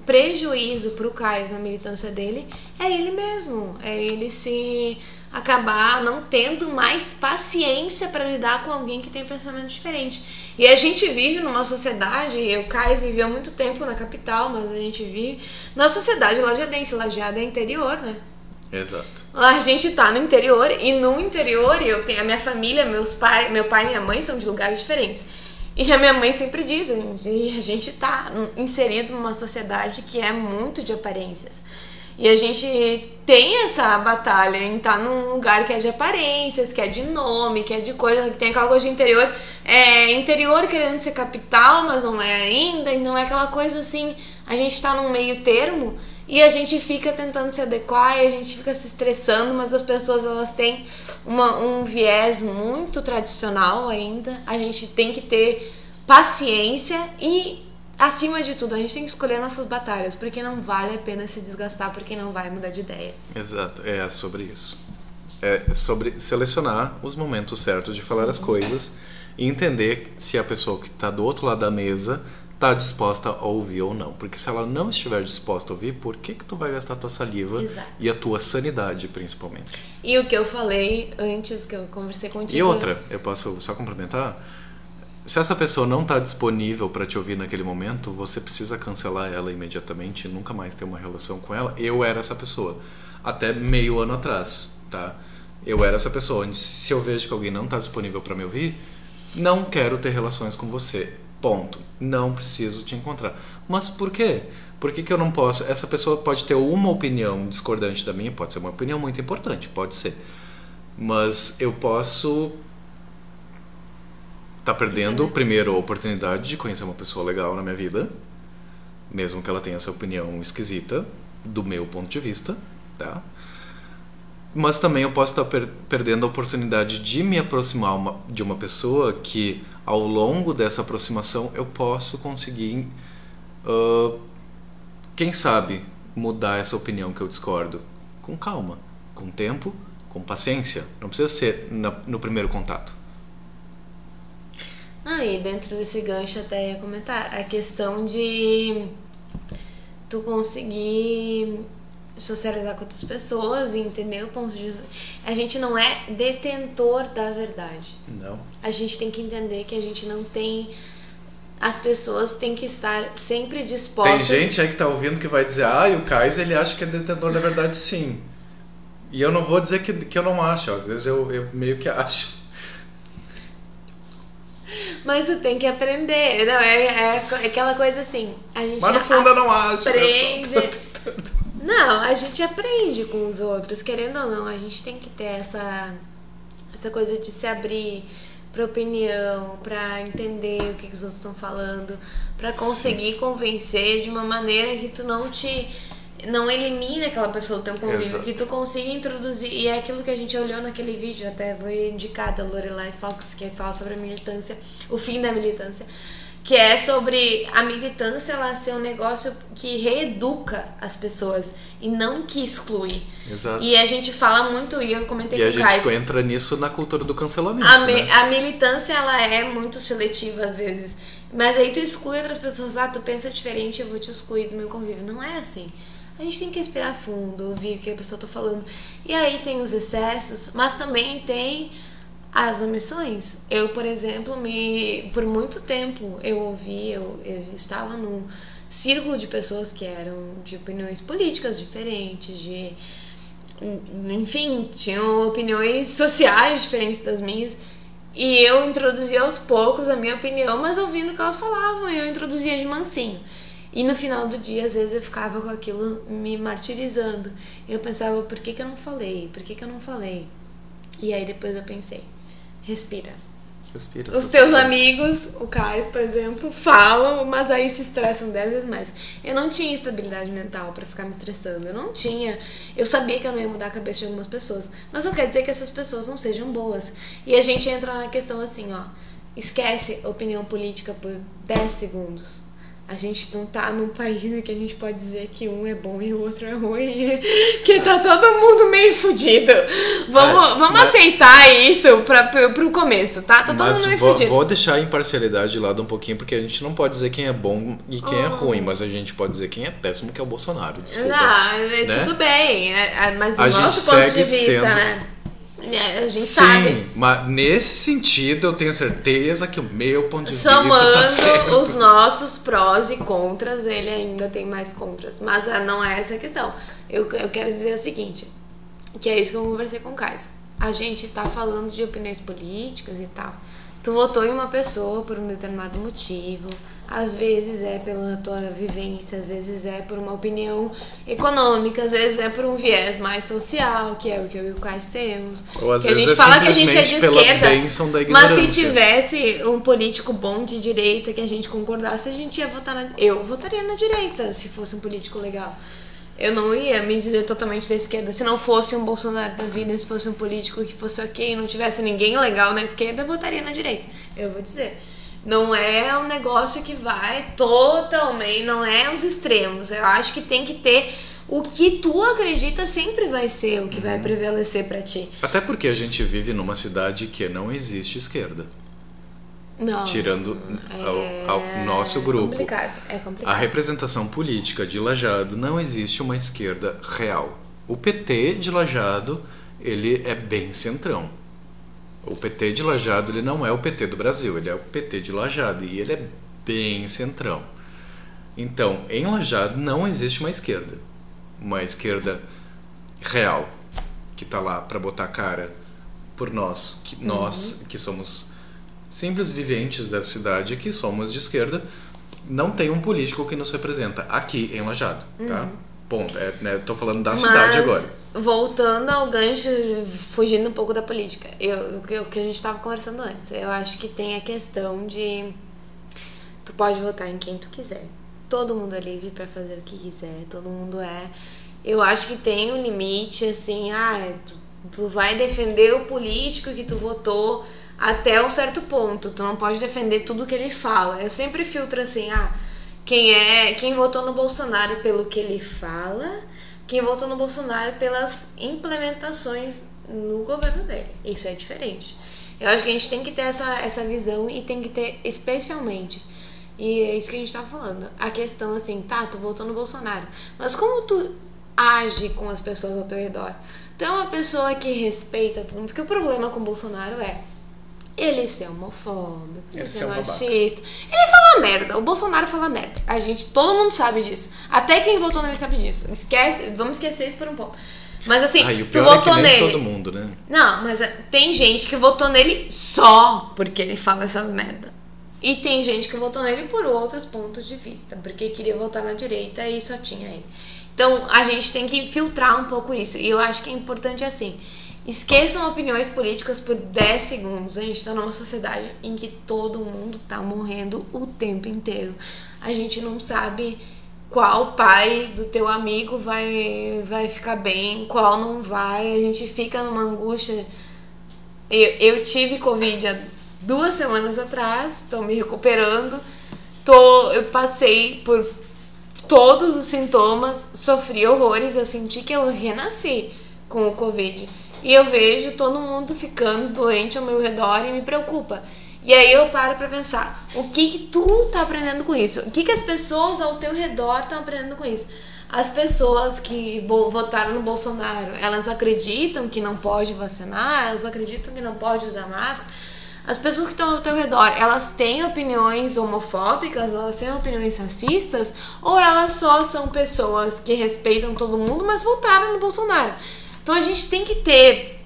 prejuízo pro Cais na militância dele é ele mesmo. É ele se acabar não tendo mais paciência para lidar com alguém que tem pensamento diferente. E a gente vive numa sociedade, o Cais viveu muito tempo na capital, mas a gente vive na sociedade lajadense, lajeada é interior, né? Exato. A gente tá no interior e no interior eu tenho a minha família, meus pai, meu pai e minha mãe são de lugares diferentes. E a minha mãe sempre diz, a gente- a gente tá inserido numa sociedade que é muito de aparências. E a gente tem essa batalha em estar num lugar que é de aparências, que é de nome, que é de coisa, que tem aquela coisa de interior. É interior querendo ser capital, mas não é ainda, e não é aquela coisa assim. A gente tá num meio termo e a gente fica tentando se adequar e a gente fica se estressando, mas as pessoas elas têm uma- um viés muito tradicional ainda. A gente tem que ter paciência e, acima de tudo, a gente tem que escolher nossas batalhas, porque não vale a pena se desgastar, porque não vai mudar de ideia. Exato. É sobre isso. É sobre selecionar os momentos certos de falar as coisas e entender se a pessoa que está do outro lado da mesa está disposta a ouvir ou não. Porque se ela não estiver disposta a ouvir, por que que tu vai gastar tua saliva Exato. e a tua sanidade, principalmente? E o que eu falei antes, que eu conversei contigo. E outra, eu posso só complementar? Se essa pessoa não está disponível para te ouvir naquele momento, você precisa cancelar ela imediatamente e nunca mais ter uma relação com ela. Eu era essa pessoa. Até meio ano atrás, tá? Eu era essa pessoa. onde Se eu vejo que alguém não está disponível para me ouvir, não quero ter relações com você. Ponto. Não preciso te encontrar. Mas por quê? Por que, que eu não posso? Essa pessoa pode ter uma opinião discordante da minha, pode ser uma opinião muito importante, pode ser. Mas eu posso tá perdendo primeiro a oportunidade de conhecer uma pessoa legal na minha vida, mesmo que ela tenha essa opinião esquisita do meu ponto de vista, tá? Mas também eu posso estar per- perdendo a oportunidade de me aproximar uma- de uma pessoa que, ao longo dessa aproximação, eu posso conseguir, ah, quem sabe, mudar essa opinião que eu discordo com calma, com tempo, com paciência. Não precisa ser na- no primeiro contato. Ah, e dentro desse gancho até ia comentar a questão de tu conseguir socializar com outras pessoas e entender o ponto de vista. A gente não é detentor da verdade. Não. A gente tem que entender que a gente não tem. As pessoas têm que estar sempre Tem dispostas. gente aí que tá ouvindo que vai dizer, ah, e o Kais ele acha que é detentor da verdade sim. E eu não vou dizer que, que eu não acho, às vezes eu, eu meio que acho. Mas tu tem que aprender. Não, é, é aquela coisa assim. A gente Mas no fundo eu não acho. aprende. Não, a gente aprende com os outros, querendo ou não, a gente tem que ter essa essa coisa de se abrir pra opinião, pra entender o que, que os outros estão falando, pra Sim. conseguir convencer de uma maneira que tu não te não elimine aquela pessoa do teu convívio, Exato. que tu consiga introduzir, e é aquilo que a gente olhou naquele vídeo, até foi indicada a Lorelai Fox, que fala sobre a militância, o fim da militância, que é sobre a militância ela ser um negócio que reeduca as pessoas e não que exclui. Exato. E a gente fala muito, e eu comentei E com a o gente Kais, entra nisso na cultura do cancelamento, a, né? a militância ela é muito seletiva às vezes. Mas aí tu exclui outras pessoas, ah, tu pensa diferente, eu vou te excluir do meu convívio. Não é assim. A gente tem que respirar fundo, ouvir o que a pessoa tá falando. E aí tem os excessos, mas também tem as omissões. Eu, por exemplo, me por muito tempo eu ouvi, eu, eu estava num círculo de pessoas que eram de opiniões políticas diferentes, de enfim, tinham opiniões sociais diferentes das minhas. E eu introduzia aos poucos a minha opinião, mas ouvindo o que elas falavam, eu introduzia de mansinho. E no final do dia, às vezes eu ficava com aquilo me martirizando. Eu pensava, por que, que eu não falei? Por que, que eu não falei? E aí depois eu pensei, respira. Respira. Os teus amigos, o Cais, por exemplo, falam, mas aí se estressam dez vezes mais. Eu não tinha estabilidade mental pra ficar me estressando. Eu não tinha. Eu sabia que eu não ia mudar a cabeça de algumas pessoas. Mas não quer dizer que essas pessoas não sejam boas. E a gente entra na questão assim, ó. Esquece opinião política por 10 segundos. A gente não tá num país em que a gente pode dizer que um é bom e o outro é ruim, que tá todo mundo meio fudido. Vamos, É, vamos mas- aceitar isso pra, pro, começo, tá? Tá todo mundo meio vou, fudido. vou deixar a imparcialidade de lado um pouquinho, porque a gente não pode dizer quem é bom e quem é Oh. ruim, mas a gente pode dizer quem é péssimo, que é o Bolsonaro. Desculpa. Não, é, né? tudo bem, é- é, mas A o gente nosso ponto de vista, sendo- né? É, a gente Sim, sabe. mas nesse sentido eu tenho certeza que o meu ponto de vista tá Somando certo. os nossos prós e contras, ele ainda tem mais contras. Mas ah, não é essa a questão. Eu, eu quero dizer o seguinte: que é isso que eu conversei com o Kais. A gente tá falando de opiniões políticas e tal. Tu votou em uma pessoa por um determinado motivo. Às vezes é pela tua vivência, às vezes é por uma opinião econômica, às vezes é por um viés mais social, que é o que eu e o Kais temos. Ou às que a vezes gente é fala que a gente é de esquerda. Mas se tivesse um político bom de direita que a gente concordasse, a gente ia votar na. Eu votaria na direita se fosse um político legal. Eu não ia me dizer totalmente da esquerda. Se não fosse um Bolsonaro da vida, se fosse um político que fosse ok não tivesse ninguém legal na esquerda, eu votaria na direita. Eu vou dizer. Não é um negócio que vai totalmente. Não é os extremos. Eu acho que tem que ter. O que tu acredita sempre vai ser o que vai prevalecer pra ti. Até porque a gente vive numa cidade que não existe esquerda. Não. Tirando É ao, ao nosso grupo. Complicado. É A complicado. representação política de Lajado não existe uma esquerda real. O PT de Lajado, ele é bem centrão. O PT de Lajado, ele não é o PT do Brasil, ele é o PT de Lajado e ele é bem centrão. Então, em Lajado não existe uma esquerda. Uma esquerda real que tá lá para botar cara por nós, que nós que somos simples viventes da cidade, que somos de esquerda, não tem um político que nos representa aqui em Lajado, tá? Ponto. É, né, tô falando da cidade Mas, agora. Voltando ao gancho, fugindo um pouco da política, eu, o que- o que a gente estava conversando antes, eu acho que tem a questão de. Tu pode votar em quem tu quiser. Todo mundo é livre para fazer o que quiser, todo mundo é. Eu acho que tem um limite, assim, ah, tu, tu vai defender o político que tu votou até um certo ponto. Tu não pode defender tudo que ele fala. Eu sempre filtro assim, ah, quem é quem votou no Bolsonaro pelo que ele fala, quem votou no Bolsonaro pelas implementações no governo dele. Isso é diferente. Eu acho que a gente tem que ter essa, essa visão e tem que ter especialmente. E é isso que a gente tá falando. A questão assim, tá, tu votou no Bolsonaro. Mas como tu age com as pessoas ao teu redor? Tu é uma pessoa que respeita todo mundo. Porque o problema com o Bolsonaro é ele ser homofóbico, ele, Ele ser ser machista. Ele fala merda. O Bolsonaro fala merda. A gente, todo mundo sabe disso. Até quem votou nele sabe disso. Esquece, vamos esquecer isso por um pouco. Mas assim, Ah, o tu é votou nem nele. todo mundo, né? Não, mas é, tem gente que votou nele só porque ele fala essas merda. E tem gente que votou nele por outros pontos de vista, porque queria votar na direita e só tinha ele. Então a gente tem que filtrar um pouco isso. E eu acho que é importante assim. Esqueçam opiniões políticas por 10 segundos. A gente tá numa sociedade em que todo mundo tá morrendo o tempo inteiro. A gente não sabe qual pai do teu amigo vai, vai ficar bem, qual não vai. A gente fica numa angústia. Eu, eu tive Covid há duas semanas atrás, tô me recuperando. Tô, eu passei por todos os sintomas, sofri horrores, eu senti que eu renasci com o Covid. E eu vejo todo mundo ficando doente ao meu redor e me preocupa. E aí eu paro pra pensar, o que que tu tá aprendendo com isso? O que que as pessoas ao teu redor estão aprendendo com isso? As pessoas que votaram no Bolsonaro, elas acreditam que não pode vacinar, elas acreditam que não pode usar máscara. As pessoas que estão ao teu redor, elas têm opiniões homofóbicas, elas têm opiniões racistas, ou elas só são pessoas que respeitam todo mundo, mas votaram no Bolsonaro? Então a gente tem que ter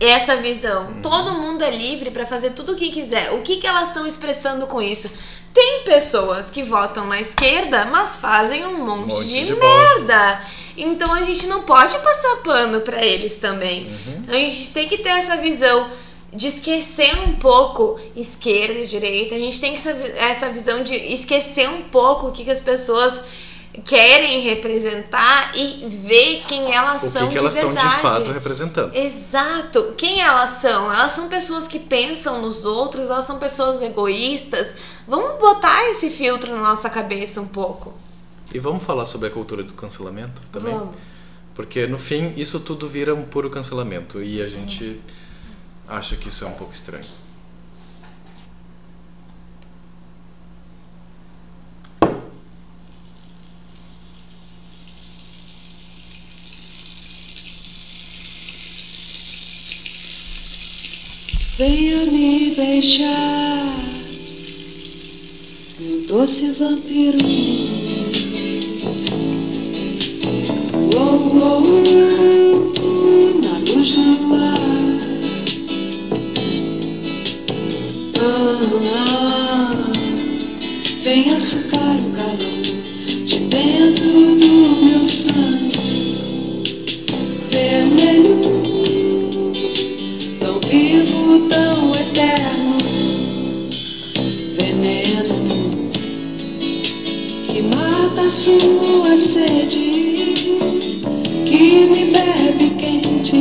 essa visão. Todo mundo é livre para fazer tudo o que quiser. O que, que elas estão expressando com isso? Tem pessoas que votam na esquerda, mas fazem um monte, monte de, de merda. Então a gente não pode passar pano pra eles também. Uhum. A gente tem que ter essa visão de esquecer um pouco esquerda e direita. A gente tem que essa, essa visão de esquecer um pouco o que, que as pessoas querem representar e ver quem elas O são que, que elas de estão verdade. de fato representando. Exato. Quem elas são? Elas são pessoas que pensam nos outros, elas são pessoas egoístas. Vamos botar esse filtro na nossa cabeça um pouco. E vamos falar sobre a cultura do cancelamento também? Vamos. Porque no fim isso tudo vira um puro cancelamento e a gente acha que isso é um pouco estranho. Venha me beijar, meu doce vampiro. Oh, oh, oh, na luz do luar. Ah, ah, venha sucar sua sede, que me bebe quente,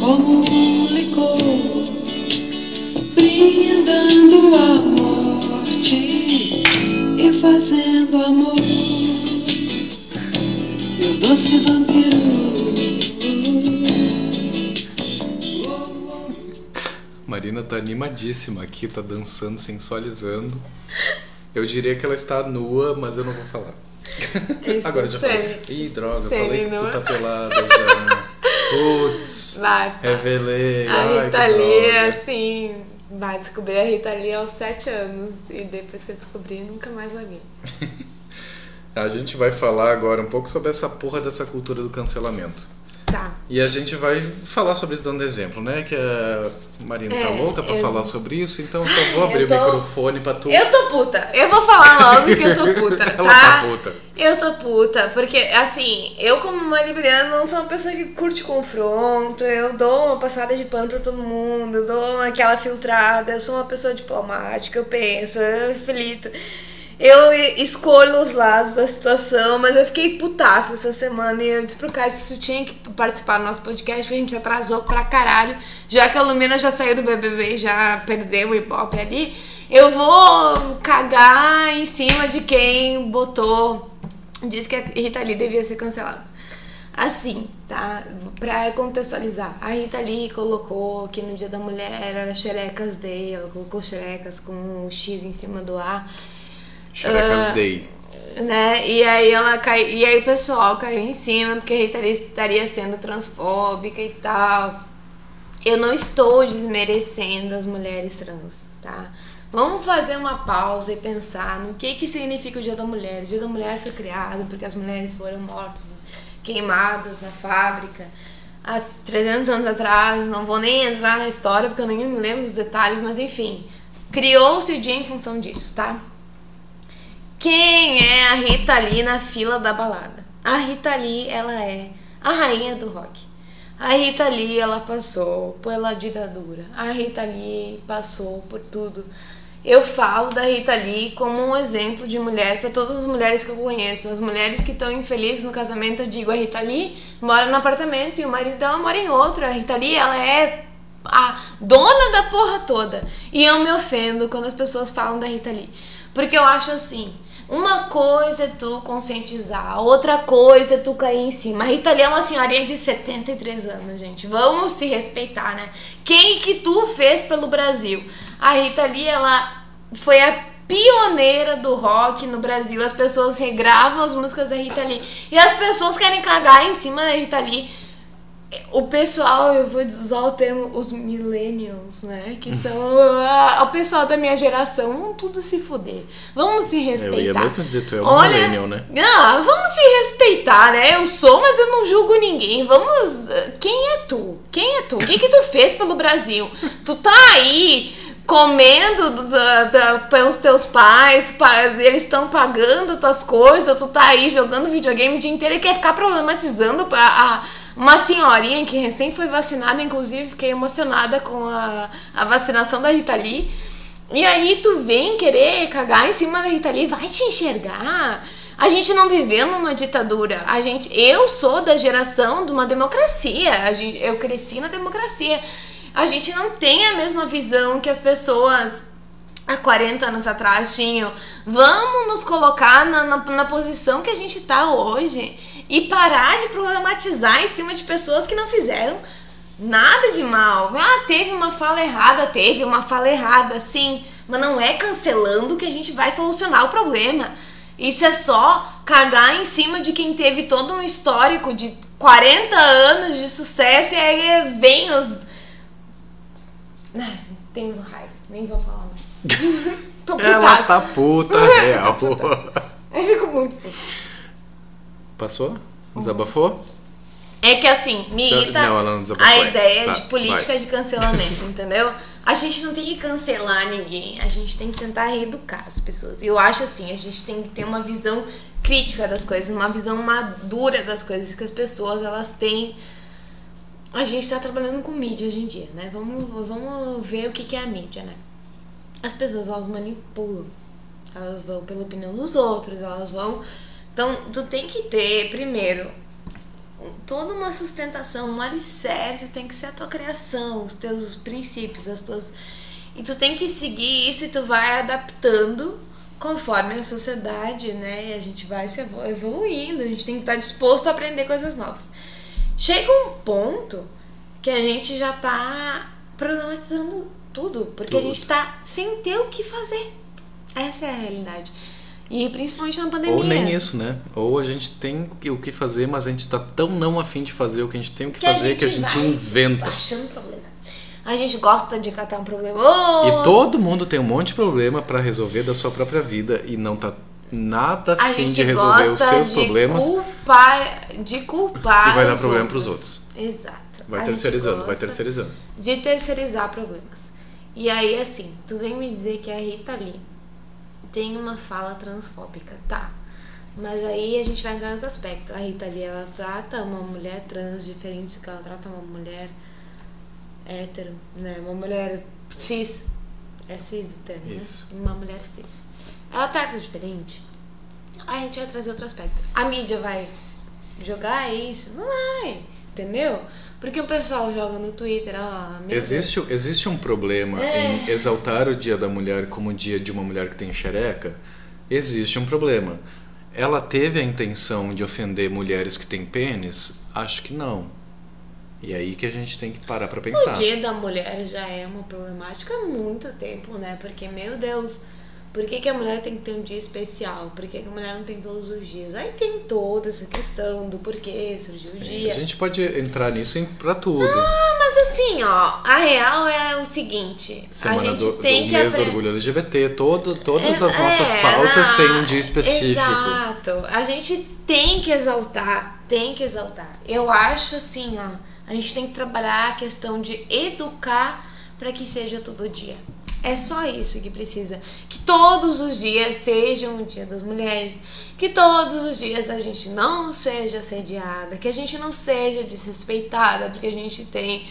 como um licor, brindando a morte e fazendo amor, meu doce vampiro. Marina tá animadíssima aqui, tá dançando, sensualizando. Eu diria que ela está nua, mas eu não vou falar. Isso, Agora já semi- falei. Ih, droga, semi falei que tu tá pelada já. Putz, Vai. revelei. A Ai, Rita Lee, droga. assim, vai descobrir a Rita Lee aos 7 anos. E depois que eu descobri, nunca mais larguei. A gente vai falar agora um pouco sobre essa porra dessa cultura do cancelamento. Tá. E a gente vai falar sobre isso dando exemplo, né? Que a Marina tá É, louca pra eu- falar sobre isso, então eu só vou abrir tô- o microfone pra tu. Eu tô puta. Eu vou falar logo que eu tô puta, Ela tá? tá puta. Eu tô puta, porque assim, eu como uma libriana não sou uma pessoa que curte confronto, eu dou uma passada de pano pra todo mundo, eu dou aquela filtrada, eu sou uma pessoa diplomática, eu penso, eu reflito. Eu escolho os lados da situação, mas eu fiquei putaça essa semana e eu disse pro Caio se tinha que participar do nosso podcast, porque a gente atrasou pra caralho, já que a Lumina já saiu do BBB e já perdeu o Ibope ali, eu vou cagar em cima de quem botou disse que a Rita Lee devia ser cancelada. Assim, tá? Pra contextualizar, a Rita Lee colocou que no Dia da Mulher era Xerecas Day, ela colocou xerecas com o X em cima do A, Xerecas Ah, Day. né? E aí ela cai, e aí o pessoal caiu em cima porque a Rita Lee estaria sendo transfóbica e tal. Eu não estou desmerecendo as mulheres trans, tá? Vamos fazer uma pausa e pensar no que que significa o Dia da Mulher. O Dia da Mulher foi criado porque as mulheres foram mortas, queimadas na fábrica há 300 anos atrás. Não vou nem entrar na história porque eu nem me lembro dos detalhes, mas enfim, criou-se o dia em função disso, tá? Quem é a Rita Lee na fila da balada? A Rita Lee, ela é a rainha do rock. A Rita Lee, ela passou pela ditadura. A Rita Lee passou por tudo. Eu falo da Rita Lee como um exemplo de mulher para todas as mulheres que eu conheço. As mulheres que estão infelizes no casamento, eu digo, a Rita Lee mora no apartamento e o marido dela mora em outro. A Rita Lee, ela é a dona da porra toda. E eu me ofendo quando as pessoas falam da Rita Lee. Porque eu acho assim, uma coisa é tu conscientizar, outra coisa é tu cair em cima. A Rita Lee é uma senhorinha de 73 anos, gente. Vamos se respeitar, né? Quem que tu fez pelo Brasil? A Rita Lee, ela foi a pioneira do rock no Brasil. As pessoas regravam as músicas da Rita Lee. E as pessoas querem cagar em cima da Rita Lee. O pessoal, eu vou usar o termo, os millennials, né? Que são ah, o pessoal da minha geração, vão tudo se fuder. Vamos se respeitar. Eu ia mesmo dizer, tu é um Olha- millennial, né? Ah, vamos se respeitar, né? Eu sou, mas eu não julgo ninguém. Vamos. Quem é tu? Quem é tu? O que, que tu fez pelo Brasil? Tu tá aí comendo do- da- da- pelos teus pais, pa- eles estão pagando tuas coisas, tu tá aí jogando videogame o dia inteiro e quer ficar problematizando a, a- uma senhorinha que recém foi vacinada, inclusive fiquei emocionada com a, a vacinação da Rita Lee. E aí tu vem querer cagar em cima da Rita Lee, vai te enxergar. A gente não viveu numa ditadura. A gente, eu sou da geração de uma democracia. A gente, eu cresci na democracia. A gente não tem a mesma visão que as pessoas há 40 anos atrás tinham. Vamos nos colocar na, na, na posição que a gente tá hoje e parar de problematizar em cima de pessoas que não fizeram nada de mal. Ah, teve uma fala errada, teve uma fala errada, sim. Mas não é cancelando que a gente vai solucionar o problema. Isso é só cagar em cima de quem teve todo um histórico de 40 anos de sucesso e aí vem os. Ah, tenho raiva, nem vou falar Tô Ela tá puta, real. Eu fico muito puta. Passou? Desabafou? É que assim, me irrita não, ela não desabafou a ideia Tá, de política de cancelamento, entendeu? A gente não tem que cancelar ninguém, a gente tem que tentar reeducar as pessoas. E eu acho assim, a gente tem que ter uma visão crítica das coisas, uma visão madura das coisas que as pessoas elas têm. A gente tá trabalhando com mídia hoje em dia, né? Vamos, vamos ver o que que é a mídia, né? As pessoas elas manipulam, elas vão pela opinião dos outros, elas vão. Então, tu tem que ter, primeiro, toda uma sustentação, um alicerce tem que ser a tua criação, os teus princípios, as tuas. E tu tem que seguir isso e tu vai adaptando conforme a sociedade, né? E a gente vai se evolu- evoluindo, a gente tem que estar disposto a aprender coisas novas. Chega um ponto que a gente já tá problematizando tudo, porque a Tudo. gente tá sem ter o que fazer. Essa é a realidade. E principalmente na pandemia. Ou nem isso, né? Ou a gente tem o que fazer, mas a gente tá tão não afim de fazer o que a gente tem o que, Que a fazer que a gente inventa. Baixando problema. A gente gosta de catar um problema. Ô, E todo mundo tem um monte de problema pra resolver da sua própria vida e não tá nada a afim gente de resolver os seus de problemas Culpar, de culpar. e vai dar os problema outros. pros outros. Exato. Vai A terceirizando, vai terceirizando. De terceirizar problemas. E aí, assim, tu vem me dizer que a Rita Lee tem uma fala transfóbica, tá? Mas aí a gente vai entrar nesse aspecto. A Rita Lee, ela trata uma mulher trans diferente do que ela trata uma mulher hétero, né? Uma mulher cis. É cis o termo, Isso. né? Uma mulher cis. Ela trata diferente. Aí a gente vai trazer outro aspecto. A mídia vai jogar isso? Não vai, entendeu? Porque o pessoal joga no Twitter, ah. Existe, existe um problema É. em exaltar o dia da mulher como o dia de uma mulher que tem xereca? Existe um problema. Ela teve a intenção de ofender mulheres que têm pênis? Acho que não. E aí que a gente tem que parar pra pensar. O dia da mulher já é uma problemática há muito tempo, né? Porque, meu Deus, por que, que a mulher tem que ter um dia especial? Por que, que a mulher não tem todos os dias? Aí tem toda essa questão do porquê surgiu o dia. A gente pode entrar nisso pra tudo. Mas assim, ó, a real é o seguinte: Semana a gente do, tem do que mês do orgulho LGBT, todo, todas as É, nossas é, pautas não, têm um dia específico. Exato. A gente tem que exaltar, tem que exaltar. Eu acho assim, ó, a gente tem que trabalhar a questão de educar para que seja todo dia. É só isso que precisa. Que todos os dias sejam o dia das mulheres. Que todos os dias a gente não seja assediada. Que a gente não seja desrespeitada. Porque a gente tem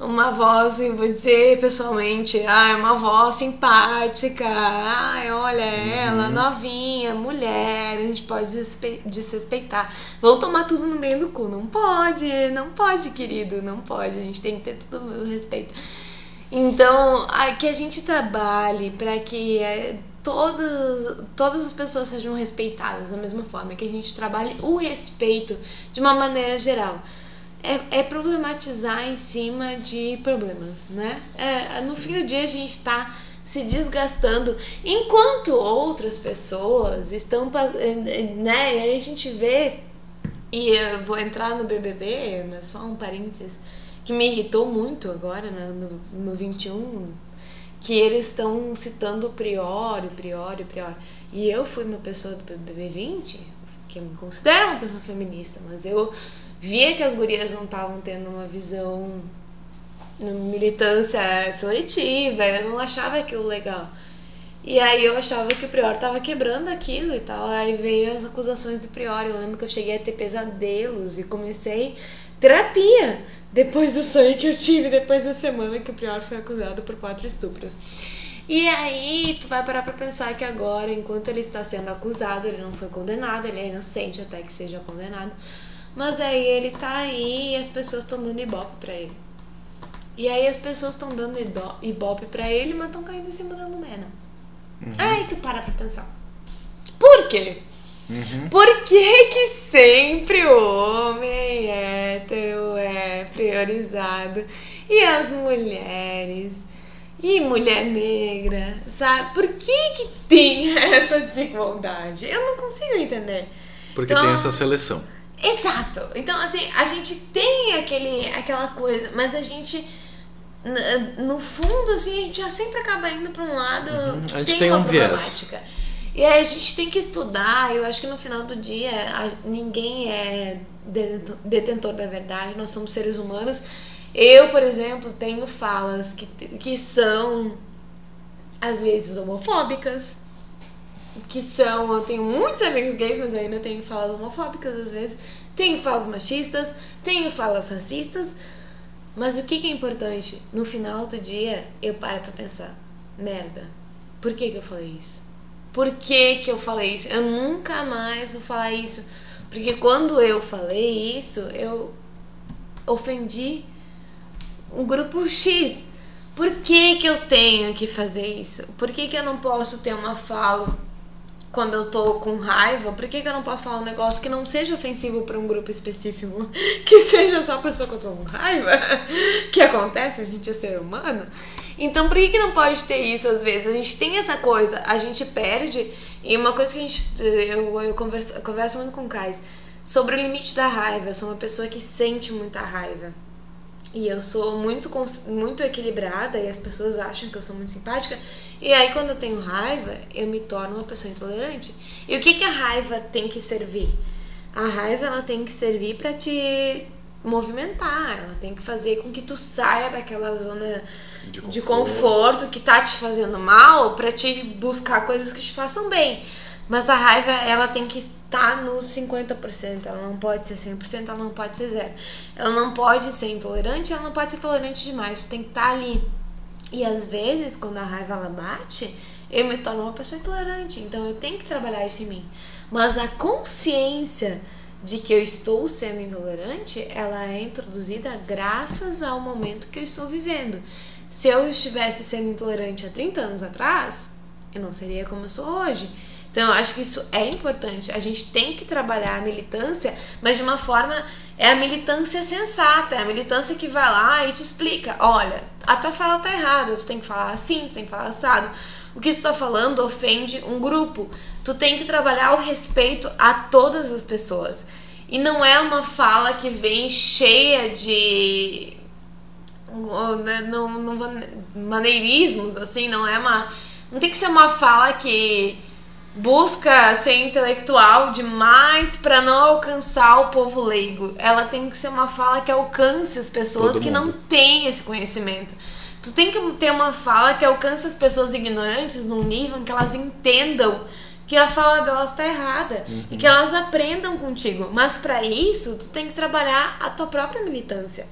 uma voz, eu vou dizer pessoalmente, ai, uma voz simpática, ai, olha ela, novinha, mulher, a gente pode desrespe- desrespeitar. Vão tomar tudo no meio do cu. Não pode, não pode, querido, não pode. A gente tem que ter todo o respeito. Então, a- que a gente trabalhe para que é, todas, todas as pessoas sejam respeitadas da mesma forma, que a gente trabalhe o respeito de uma maneira geral. É, é problematizar em cima de problemas, né? É, no fim do dia a gente está se desgastando, enquanto outras pessoas estão, pa- né? E aí a gente vê, e eu vou entrar no BBB, mas só um parênteses, que me irritou muito agora, né, no, no 21, que eles estão citando o Priori, Priori, Priori. E eu fui uma pessoa do BBB 20, que eu me considero uma pessoa feminista, mas eu via que as gurias não estavam tendo uma visão militância seletiva, eu não achava aquilo legal. E aí eu achava que o Prior tava quebrando aquilo e tal. Aí veio as acusações do Prior. Eu lembro que eu cheguei a ter pesadelos e comecei terapia depois do sonho que eu tive depois da semana que o Prior foi acusado por quatro estupros. E aí tu vai parar pra pensar que agora, enquanto ele está sendo acusado, ele não foi condenado, ele é inocente até que seja condenado. Mas aí ele tá aí e as pessoas estão dando ibope pra ele. E aí as pessoas estão dando ibope pra ele, mas estão caindo em cima da Lumena. Aí tu para pra pensar. Por quê? Uhum. Por que que sempre o homem hétero é priorizado e as mulheres e mulher negra, sabe? Por que que tem essa desigualdade? Eu não consigo entender. Porque Então- tem essa seleção. Exato. Então, assim, a gente tem aquele, aquela coisa, mas a gente, no fundo, assim, a gente já sempre acaba indo para um lado Uhum. que A gente tem, tem uma um viés. E aí a gente tem que estudar. Eu acho que no final do dia a- ninguém é detentor- detentor da verdade. Nós somos seres humanos. Eu, por exemplo, tenho falas que, que são às vezes homofóbicas, que são. Eu tenho muitos amigos gays, mas eu ainda tenho falas homofóbicas às vezes. Tenho falas machistas, tenho falas racistas. Mas o que, que é importante? No final do dia, eu paro pra pensar: merda, por que, que eu falei isso? Por que, que eu falei isso? Eu nunca mais vou falar isso. Porque quando eu falei isso, eu ofendi um grupo X. Por que, que eu tenho que fazer isso? Por que, que eu não posso ter uma fala quando eu tô com raiva? Por que, que eu não posso falar um negócio que não seja ofensivo para um grupo específico? Que seja só a pessoa que eu tô com raiva? Que acontece, a gente é ser humano. Então por que, que não pode ter isso às vezes? A gente tem essa coisa, a gente perde. E uma coisa que a gente. Eu, eu, converso, eu converso muito com o Kais sobre o limite da raiva. Eu sou uma pessoa que sente muita raiva. E eu sou muito, muito equilibrada e as pessoas acham que eu sou muito simpática. E aí, quando eu tenho raiva, eu me torno uma pessoa intolerante. E o que, que a raiva tem que servir? A raiva ela tem que servir para te movimentar, ela tem que fazer com que tu saia daquela zona De de conforto. conforto que tá te fazendo mal para te buscar coisas que te façam bem. Mas a raiva, ela tem que estar nos 50%, ela não pode ser 100%, ela não pode ser zero. Ela não pode ser intolerante, ela não pode ser tolerante demais, tu tem que estar ali. E às vezes, quando a raiva ela bate, eu me torno uma pessoa intolerante, então eu tenho que trabalhar isso em mim. Mas a consciência de que eu estou sendo intolerante, ela é introduzida graças ao momento que eu estou vivendo. Se eu estivesse sendo intolerante há 30 anos atrás, eu não seria como eu sou hoje. Então, eu acho que isso é importante. A gente tem que trabalhar a militância, mas de uma forma. É a militância sensata, é a militância que vai lá e te explica: olha, a tua fala tá errada, tu tem que falar assim, tu tem que falar assado. O que tu tá falando ofende um grupo. Tu tem que trabalhar o respeito a todas as pessoas. E não é uma fala que vem cheia de né, não, não maneirismos, assim, não é uma. Não tem que ser uma fala que busca ser intelectual demais para não alcançar o povo leigo. Ela tem que ser uma fala que alcance as pessoas Todo que mundo. não têm esse conhecimento. Tu tem que ter uma fala que alcance as pessoas ignorantes num nível em que elas entendam que a fala delas tá errada e que elas aprendam contigo. Mas para isso, tu tem que trabalhar a tua própria militância.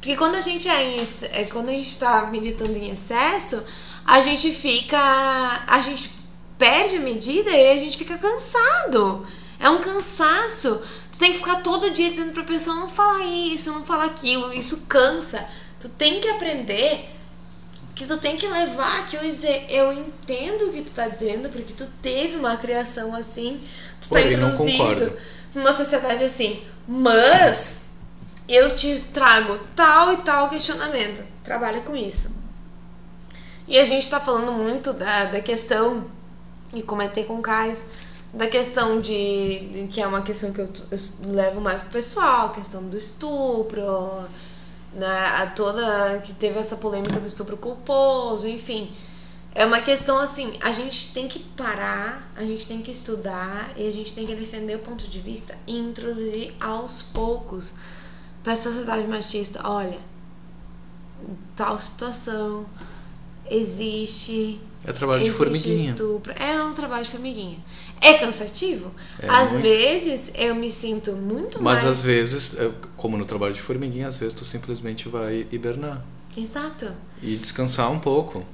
Porque quando a gente é, em é, quando a gente tá militando em excesso, a gente fica a gente perde a medida e a gente fica cansado. É um cansaço. Tu tem que ficar todo dia dizendo pra pessoa não falar isso, não falar aquilo, isso cansa. Tu tem que aprender que tu tem que levar aquilo e dizer, eu entendo o que tu tá dizendo, porque tu teve uma criação assim, tu tá não introduzido concordo. numa sociedade assim. Mas eu te trago tal e tal questionamento. Trabalha com isso. E a gente tá falando muito da, da questão, e comentei com o Kais, da questão de, que é uma questão que eu, eu levo mais pro pessoal, questão do estupro, né, a toda que teve essa polêmica do estupro culposo, enfim. É uma questão assim, a gente tem que parar, a gente tem que estudar e a gente tem que defender o ponto de vista e introduzir aos poucos para a sociedade machista. Olha, tal situação existe. É trabalho de existe formiguinha. Estupro. É um trabalho de formiguinha. É cansativo? É às muito. vezes eu me sinto muito Mas mais. às vezes, como no trabalho de formiguinha, às vezes tu simplesmente vai hibernar Exato. e descansar um pouco.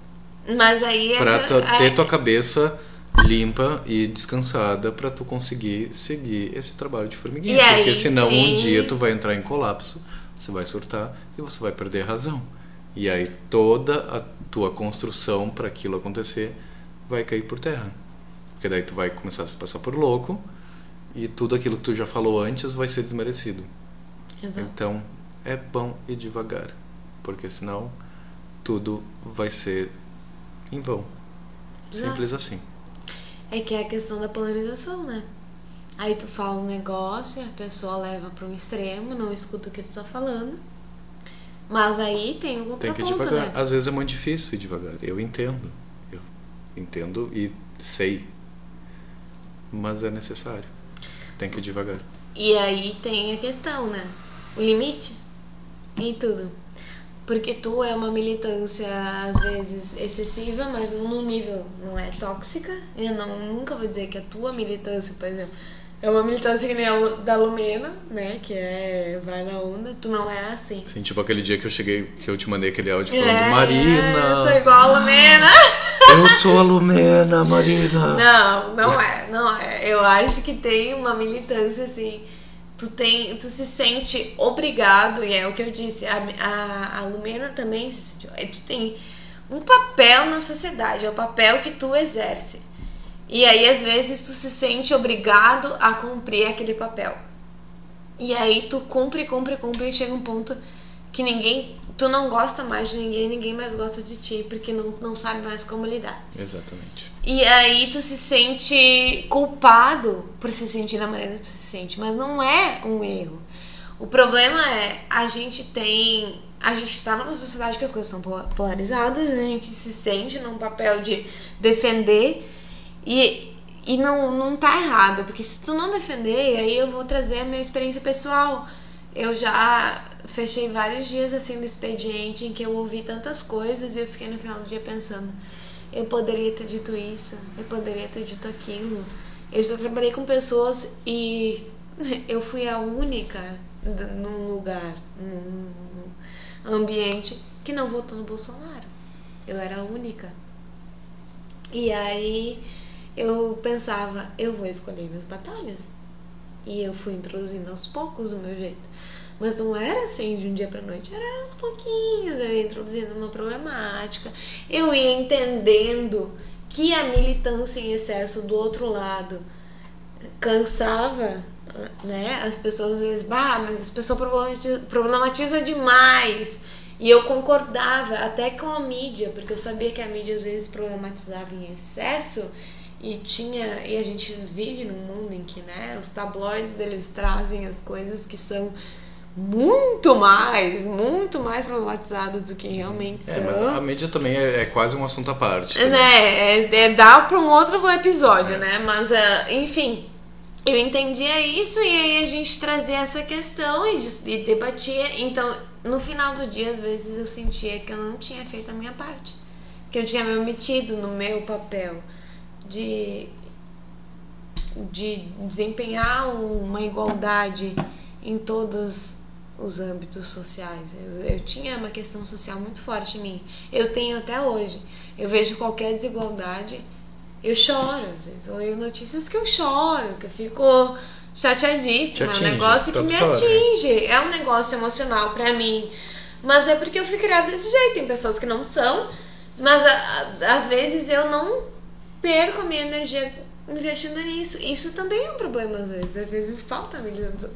Mas aí é. Pra tu- ter é- tua cabeça limpa e descansada pra tu conseguir seguir esse trabalho de formiguinha. E aí Porque senão um tem- dia tu vai entrar em colapso, você vai surtar e você vai perder a razão. E aí toda a tua construção para aquilo acontecer vai cair por terra. Porque daí tu vai começar a se passar por louco e tudo aquilo que tu já falou antes vai ser desmerecido. Exato. Então é bom ir devagar, porque senão tudo vai ser em vão. Exato. Simples assim. É que é a questão da polarização, né? Aí tu fala um negócio, a pessoa leva para um extremo, não escuta o que tu tá falando. Mas aí tem o Tem que ir devagar. né? Às vezes é muito difícil ir devagar. Eu entendo. Eu entendo e sei. Mas é necessário. Tem que ir devagar. E aí tem a questão, né? O limite em tudo. Porque tu é uma militância, às vezes, excessiva, mas não num nível, não é tóxica. Eu não, nunca vou dizer que a tua militância, por exemplo, é uma militância que nem a da Lumena, né? Que é vai na onda. Tu não é assim. Assim, tipo aquele dia que eu cheguei, que eu te mandei aquele áudio falando É, Marina. Sou igual a Lumena. Eu sou a Lumena, Marina. Não, não é, não é. Eu acho que tem uma militância assim. Tu tem, tu se sente obrigado, e é o que eu disse, a, a, a Lumena também aí Tu tem um papel na sociedade, é o papel que tu exerce. E aí, às vezes, tu se sente obrigado a cumprir aquele papel. E aí tu cumpre, cumpre, cumpre e chega um ponto que ninguém. Tu não gosta mais de ninguém, ninguém mais gosta de ti, porque não, não sabe mais como lidar. Exatamente. E aí tu se sente culpado por se sentir da maneira que tu se sente, mas não é um erro. O problema é a gente tem, a gente tá numa sociedade que as coisas são pola- polarizadas, a gente se sente num papel de defender e e não, não tá errado, porque se tu não defender, aí eu vou trazer a minha experiência pessoal. Eu já fechei vários dias assim no expediente em que eu ouvi tantas coisas e eu fiquei no final do dia pensando, eu poderia ter dito isso, eu poderia ter dito aquilo. Eu já trabalhei com pessoas e eu fui a única num lugar, num ambiente que não votou no Bolsonaro. Eu era a única. E aí eu pensava, eu vou escolher minhas batalhas. E eu fui introduzindo aos poucos o meu jeito. Mas não era assim de um dia pra noite, era aos pouquinhos. Eu ia introduzindo uma problemática, eu ia entendendo que a militância em excesso do outro lado cansava, né? As pessoas às vezes, bah, mas as pessoas problematiza, problematiza demais. E eu concordava até com a mídia, porque eu sabia que a mídia às vezes problematizava em excesso e tinha e a gente vive num mundo em que, né, os tabloides eles trazem as coisas que são muito mais, muito mais problematizadas do que realmente É, são. mas a mídia também é, é quase um assunto à parte. também. Né, é, é, dá pra um outro episódio, né? Mas, ah, enfim, eu entendia isso e aí a gente trazia essa questão e, e debatia. Então, no final do dia, às vezes eu sentia que eu não tinha feito a minha parte. Que eu tinha me omitido no meu papel de, de desempenhar uma igualdade em todos os âmbitos sociais. Eu, eu tinha uma questão social muito forte em mim. Eu tenho até hoje. Eu vejo qualquer desigualdade, eu choro. Eu leio notícias que eu choro, que eu fico chateadíssima. Te é um atinge, negócio que me absorve. atinge. É um negócio emocional pra mim. Mas é porque eu fui criada desse jeito. Tem pessoas que não são, mas a- a- às vezes eu não perco a minha energia investindo nisso. Isso também é um problema às vezes. Às vezes falta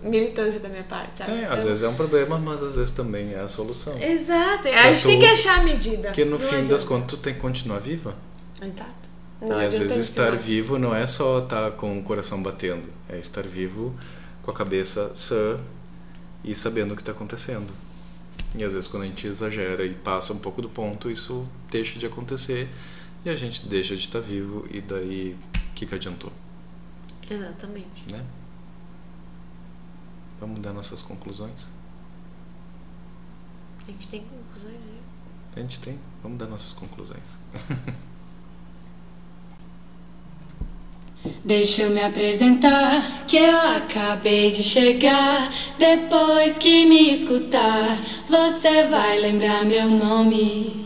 militância- da minha parte, sabe? É, às Então- vezes é um problema, mas às vezes também é a solução. Exato. A gente tem que achar a medida. Porque no Não fim adianta. das contas tu tem que continuar viva. Exato. e Não às adianta vezes estar vivo não é só estar com o coração batendo, é estar vivo com a cabeça sã e sabendo o que está acontecendo. E às vezes quando a gente exagera e passa um pouco do ponto, isso deixa de acontecer e a gente deixa de estar vivo e daí que, que adiantou, Exatamente. né? Vamos dar nossas conclusões? A gente tem conclusões aí. A gente tem. Vamos dar nossas conclusões. Deixa eu me apresentar, que eu acabei de chegar. Depois que me escutar, você vai lembrar meu nome.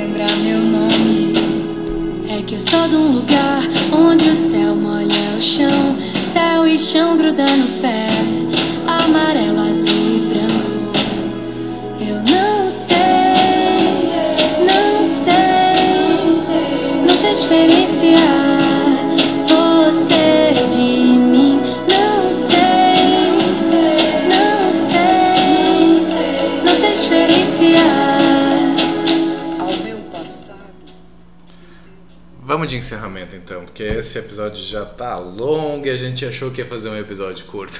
que eu sou de um lugar onde o céu molha o chão, céu e chão gruda no pé, porque esse episódio já tá longo e a gente achou que ia fazer um episódio curto.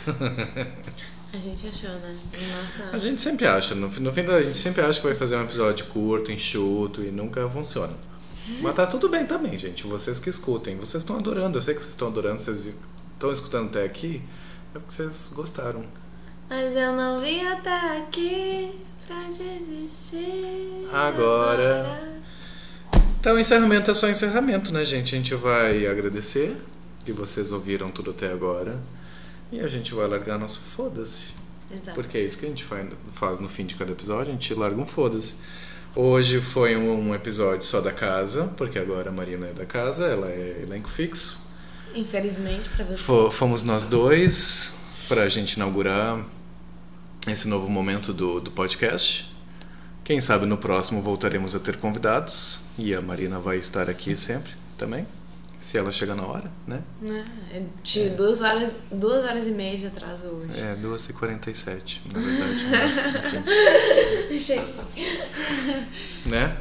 A gente achou, né? Nossa. a gente sempre acha, no, fim- no fim da, a gente sempre acha que vai fazer um episódio curto, enxuto e nunca funciona. Mas tá tudo bem também, gente. Vocês que escutem, vocês estão adorando. Eu sei que vocês estão adorando, vocês estão escutando até aqui, é porque vocês gostaram. Mas eu não vim até aqui pra desistir. Agora. Então, encerramento é só encerramento, né, gente? A gente vai agradecer que vocês ouviram tudo até agora. E a gente vai largar nosso foda-se. Porque é isso que a gente faz, no fim de cada episódio, a gente larga um foda-se. Hoje foi um, episódio só da casa, porque agora a Marina é da casa, ela é elenco fixo. Infelizmente pra você. Fo- fomos nós dois para a gente inaugurar esse novo momento do, do podcast. Quem sabe no próximo voltaremos a ter convidados e a Marina vai estar aqui sempre também, se ela chegar na hora, né? Né? É de duas, horas, duas horas e meia de atraso hoje. É, 2h47, na verdade. Mas, enfim, né?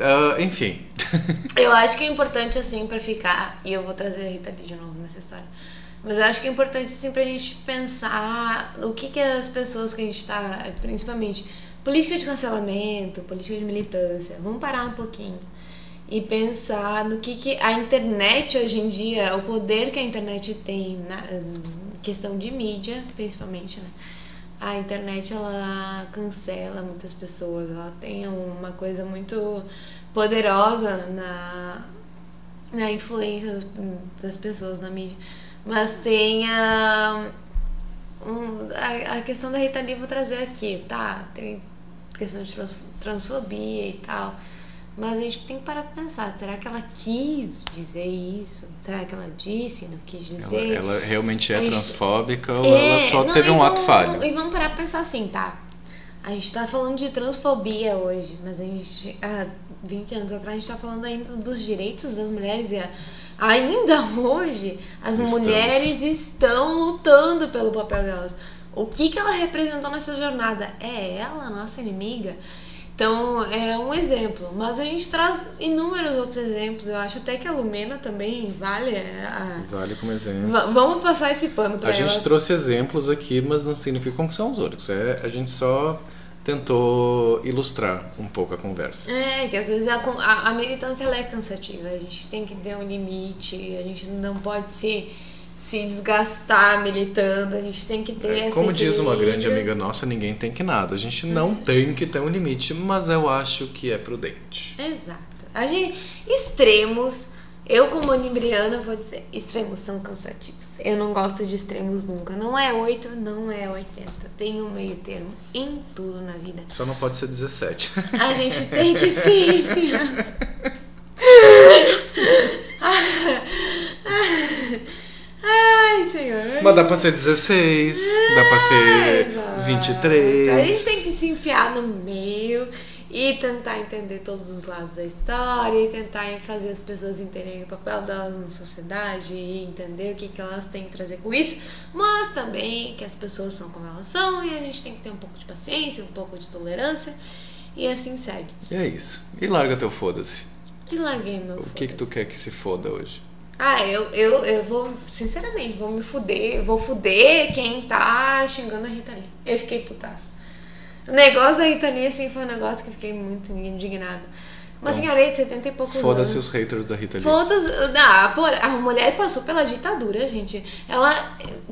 Ah, enfim. Eu acho que é importante, assim, pra ficar. E eu vou trazer a Rita Lee de novo nessa história. Mas eu acho que é importante, assim, pra gente pensar o que, que as pessoas que a gente tá. Principalmente política de cancelamento, política de militância. Vamos parar um pouquinho e pensar no que, que a internet hoje em dia, o poder que a internet tem na questão de mídia, principalmente, né? A internet ela cancela muitas pessoas, ela tem uma coisa muito poderosa na, na influência das, das pessoas na mídia. Mas tem a, um, a, a questão da Rita Lee, vou trazer aqui, tá? Tem questão de trans, transfobia e tal. Mas a gente tem que parar pra pensar, será que ela quis dizer isso? Será que ela disse, não quis Ela, dizer? ela realmente é gente- transfóbica ou É, ela só não, teve um ato vamos- falho? E vamos parar pra pensar assim, tá? A gente tá falando de transfobia hoje, mas a gente, há 20 anos atrás, a gente tá falando ainda dos direitos das mulheres e a- ainda hoje as Estamos. mulheres estão lutando pelo papel delas. O que, que ela representou nessa jornada? É ela, a nossa inimiga? Então, é um exemplo. Mas a gente traz inúmeros outros exemplos. Eu acho até que a Lumena também vale a... Vale como exemplo. Va- Vamos passar esse pano pra A ela. gente trouxe exemplos aqui, mas não significam que são os únicos. É, a gente só tentou ilustrar um pouco a conversa. É, que às vezes a, a, a militância é cansativa, a gente tem que ter um limite, a gente não pode se, se desgastar militando, a gente tem que ter É, esse como diz uma grande amiga nossa, ninguém tem que nada. A gente não tem que ter um limite, mas eu acho que é prudente. Exato. A gente, extremos, eu como libriana vou dizer, extremos são cansativos. Eu não gosto de extremos nunca. Não é 8, não é 80. Tem um meio termo em tudo na vida. Só não pode ser 17. A gente tem que se enfiar. Ai, senhor. mas dá pra ser 16, dá pra ser Exato. 23. A gente tem que se enfiar no meio e tentar entender todos os lados da história e tentar fazer as pessoas entenderem o papel delas na sociedade e entender o que, que elas têm que trazer com isso, mas também que as pessoas são como elas são e a gente tem que ter um pouco de paciência, um pouco de tolerância e assim segue. E é isso. E larga teu foda-se. E larguei meu O que que tu quer que se foda hoje? Ah, eu, eu, eu vou, sinceramente, vou me fuder, vou fuder quem tá xingando a Rita Lee. Eu fiquei putaça. O negócio da Rita Lee, assim, foi um negócio que eu fiquei muito indignada. Uma Então, senhora aí de 70 e poucos anos. Foda-se os haters da Rita Lee. Foda-se. Ah, por- a mulher passou pela ditadura, gente. Ela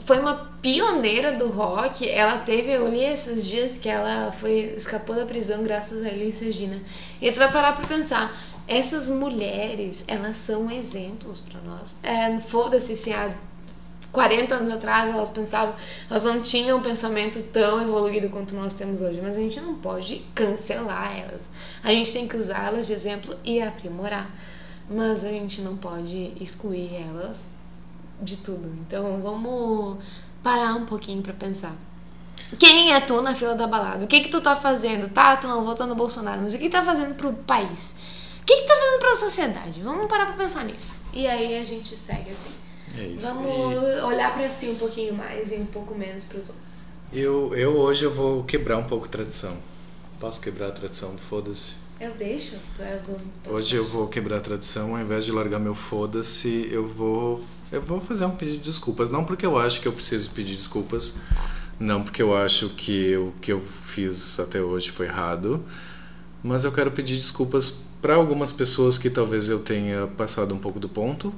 foi uma pioneira do rock. Ela teve, eu li esses dias que ela foi escapou da prisão graças a Elis Regina. E tu vai parar pra pensar. Essas mulheres, elas são exemplos pra nós. É, Foda-se se há 40 anos atrás elas pensavam, elas não tinham um pensamento tão evoluído quanto nós temos hoje, mas a gente não pode cancelar elas. A gente tem que usar elas de exemplo e aprimorar, mas a gente não pode excluir elas de tudo. Então vamos parar um pouquinho pra pensar. Quem é tu na fila da balada? O que que tu tá fazendo? Tá, tu não votou no Bolsonaro, mas o que que tá fazendo pro país? O que que tá fazendo pra sociedade? Vamos parar pra pensar nisso. E aí a gente segue assim. É isso. Vamos olhar pra si um pouquinho mais e um pouco menos pros outros. E eu, eu hoje eu vou quebrar um pouco a tradição. Posso quebrar a tradição do foda-se? Eu deixo? Tu é o dono. Hoje eu vou quebrar a tradição, ao invés de largar meu foda-se, eu vou eu vou fazer um pedido de desculpas, não porque eu acho que eu preciso pedir desculpas, não porque eu acho que o que eu fiz até hoje foi errado, mas eu quero pedir desculpas para algumas pessoas que talvez eu tenha passado um pouco do ponto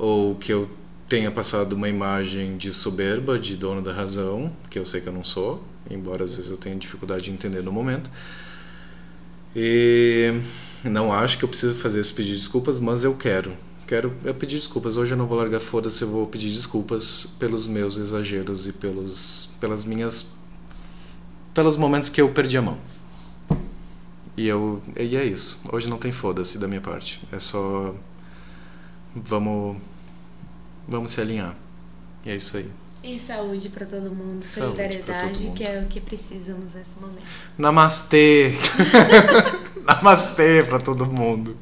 ou que eu tenha passado uma imagem de soberba, de dono da razão, que eu sei que eu não sou, embora às vezes eu tenha dificuldade de entender no momento. E não acho que eu preciso fazer esse pedido de desculpas, mas eu quero. Quero eu pedir desculpas. Hoje eu não vou largar foda-se, eu vou pedir desculpas pelos meus exageros e pelos pelas minhas pelos momentos que eu perdi a mão. E eu e é isso. Hoje não tem foda-se da minha parte. É só vamos vamos se alinhar. E é isso aí. E saúde pra todo mundo, Saúde solidariedade, todo mundo. que é o que precisamos nesse momento. Namastê. Namastê pra todo mundo.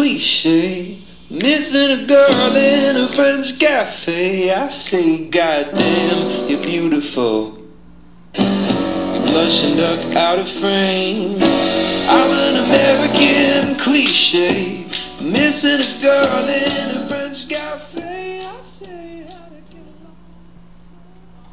Cliche. Missing a girl in a French cafe. I say, goddamn, you're beautiful. You blush and duck out of frame. I'm an American cliche. Missing a girl in a French cafe.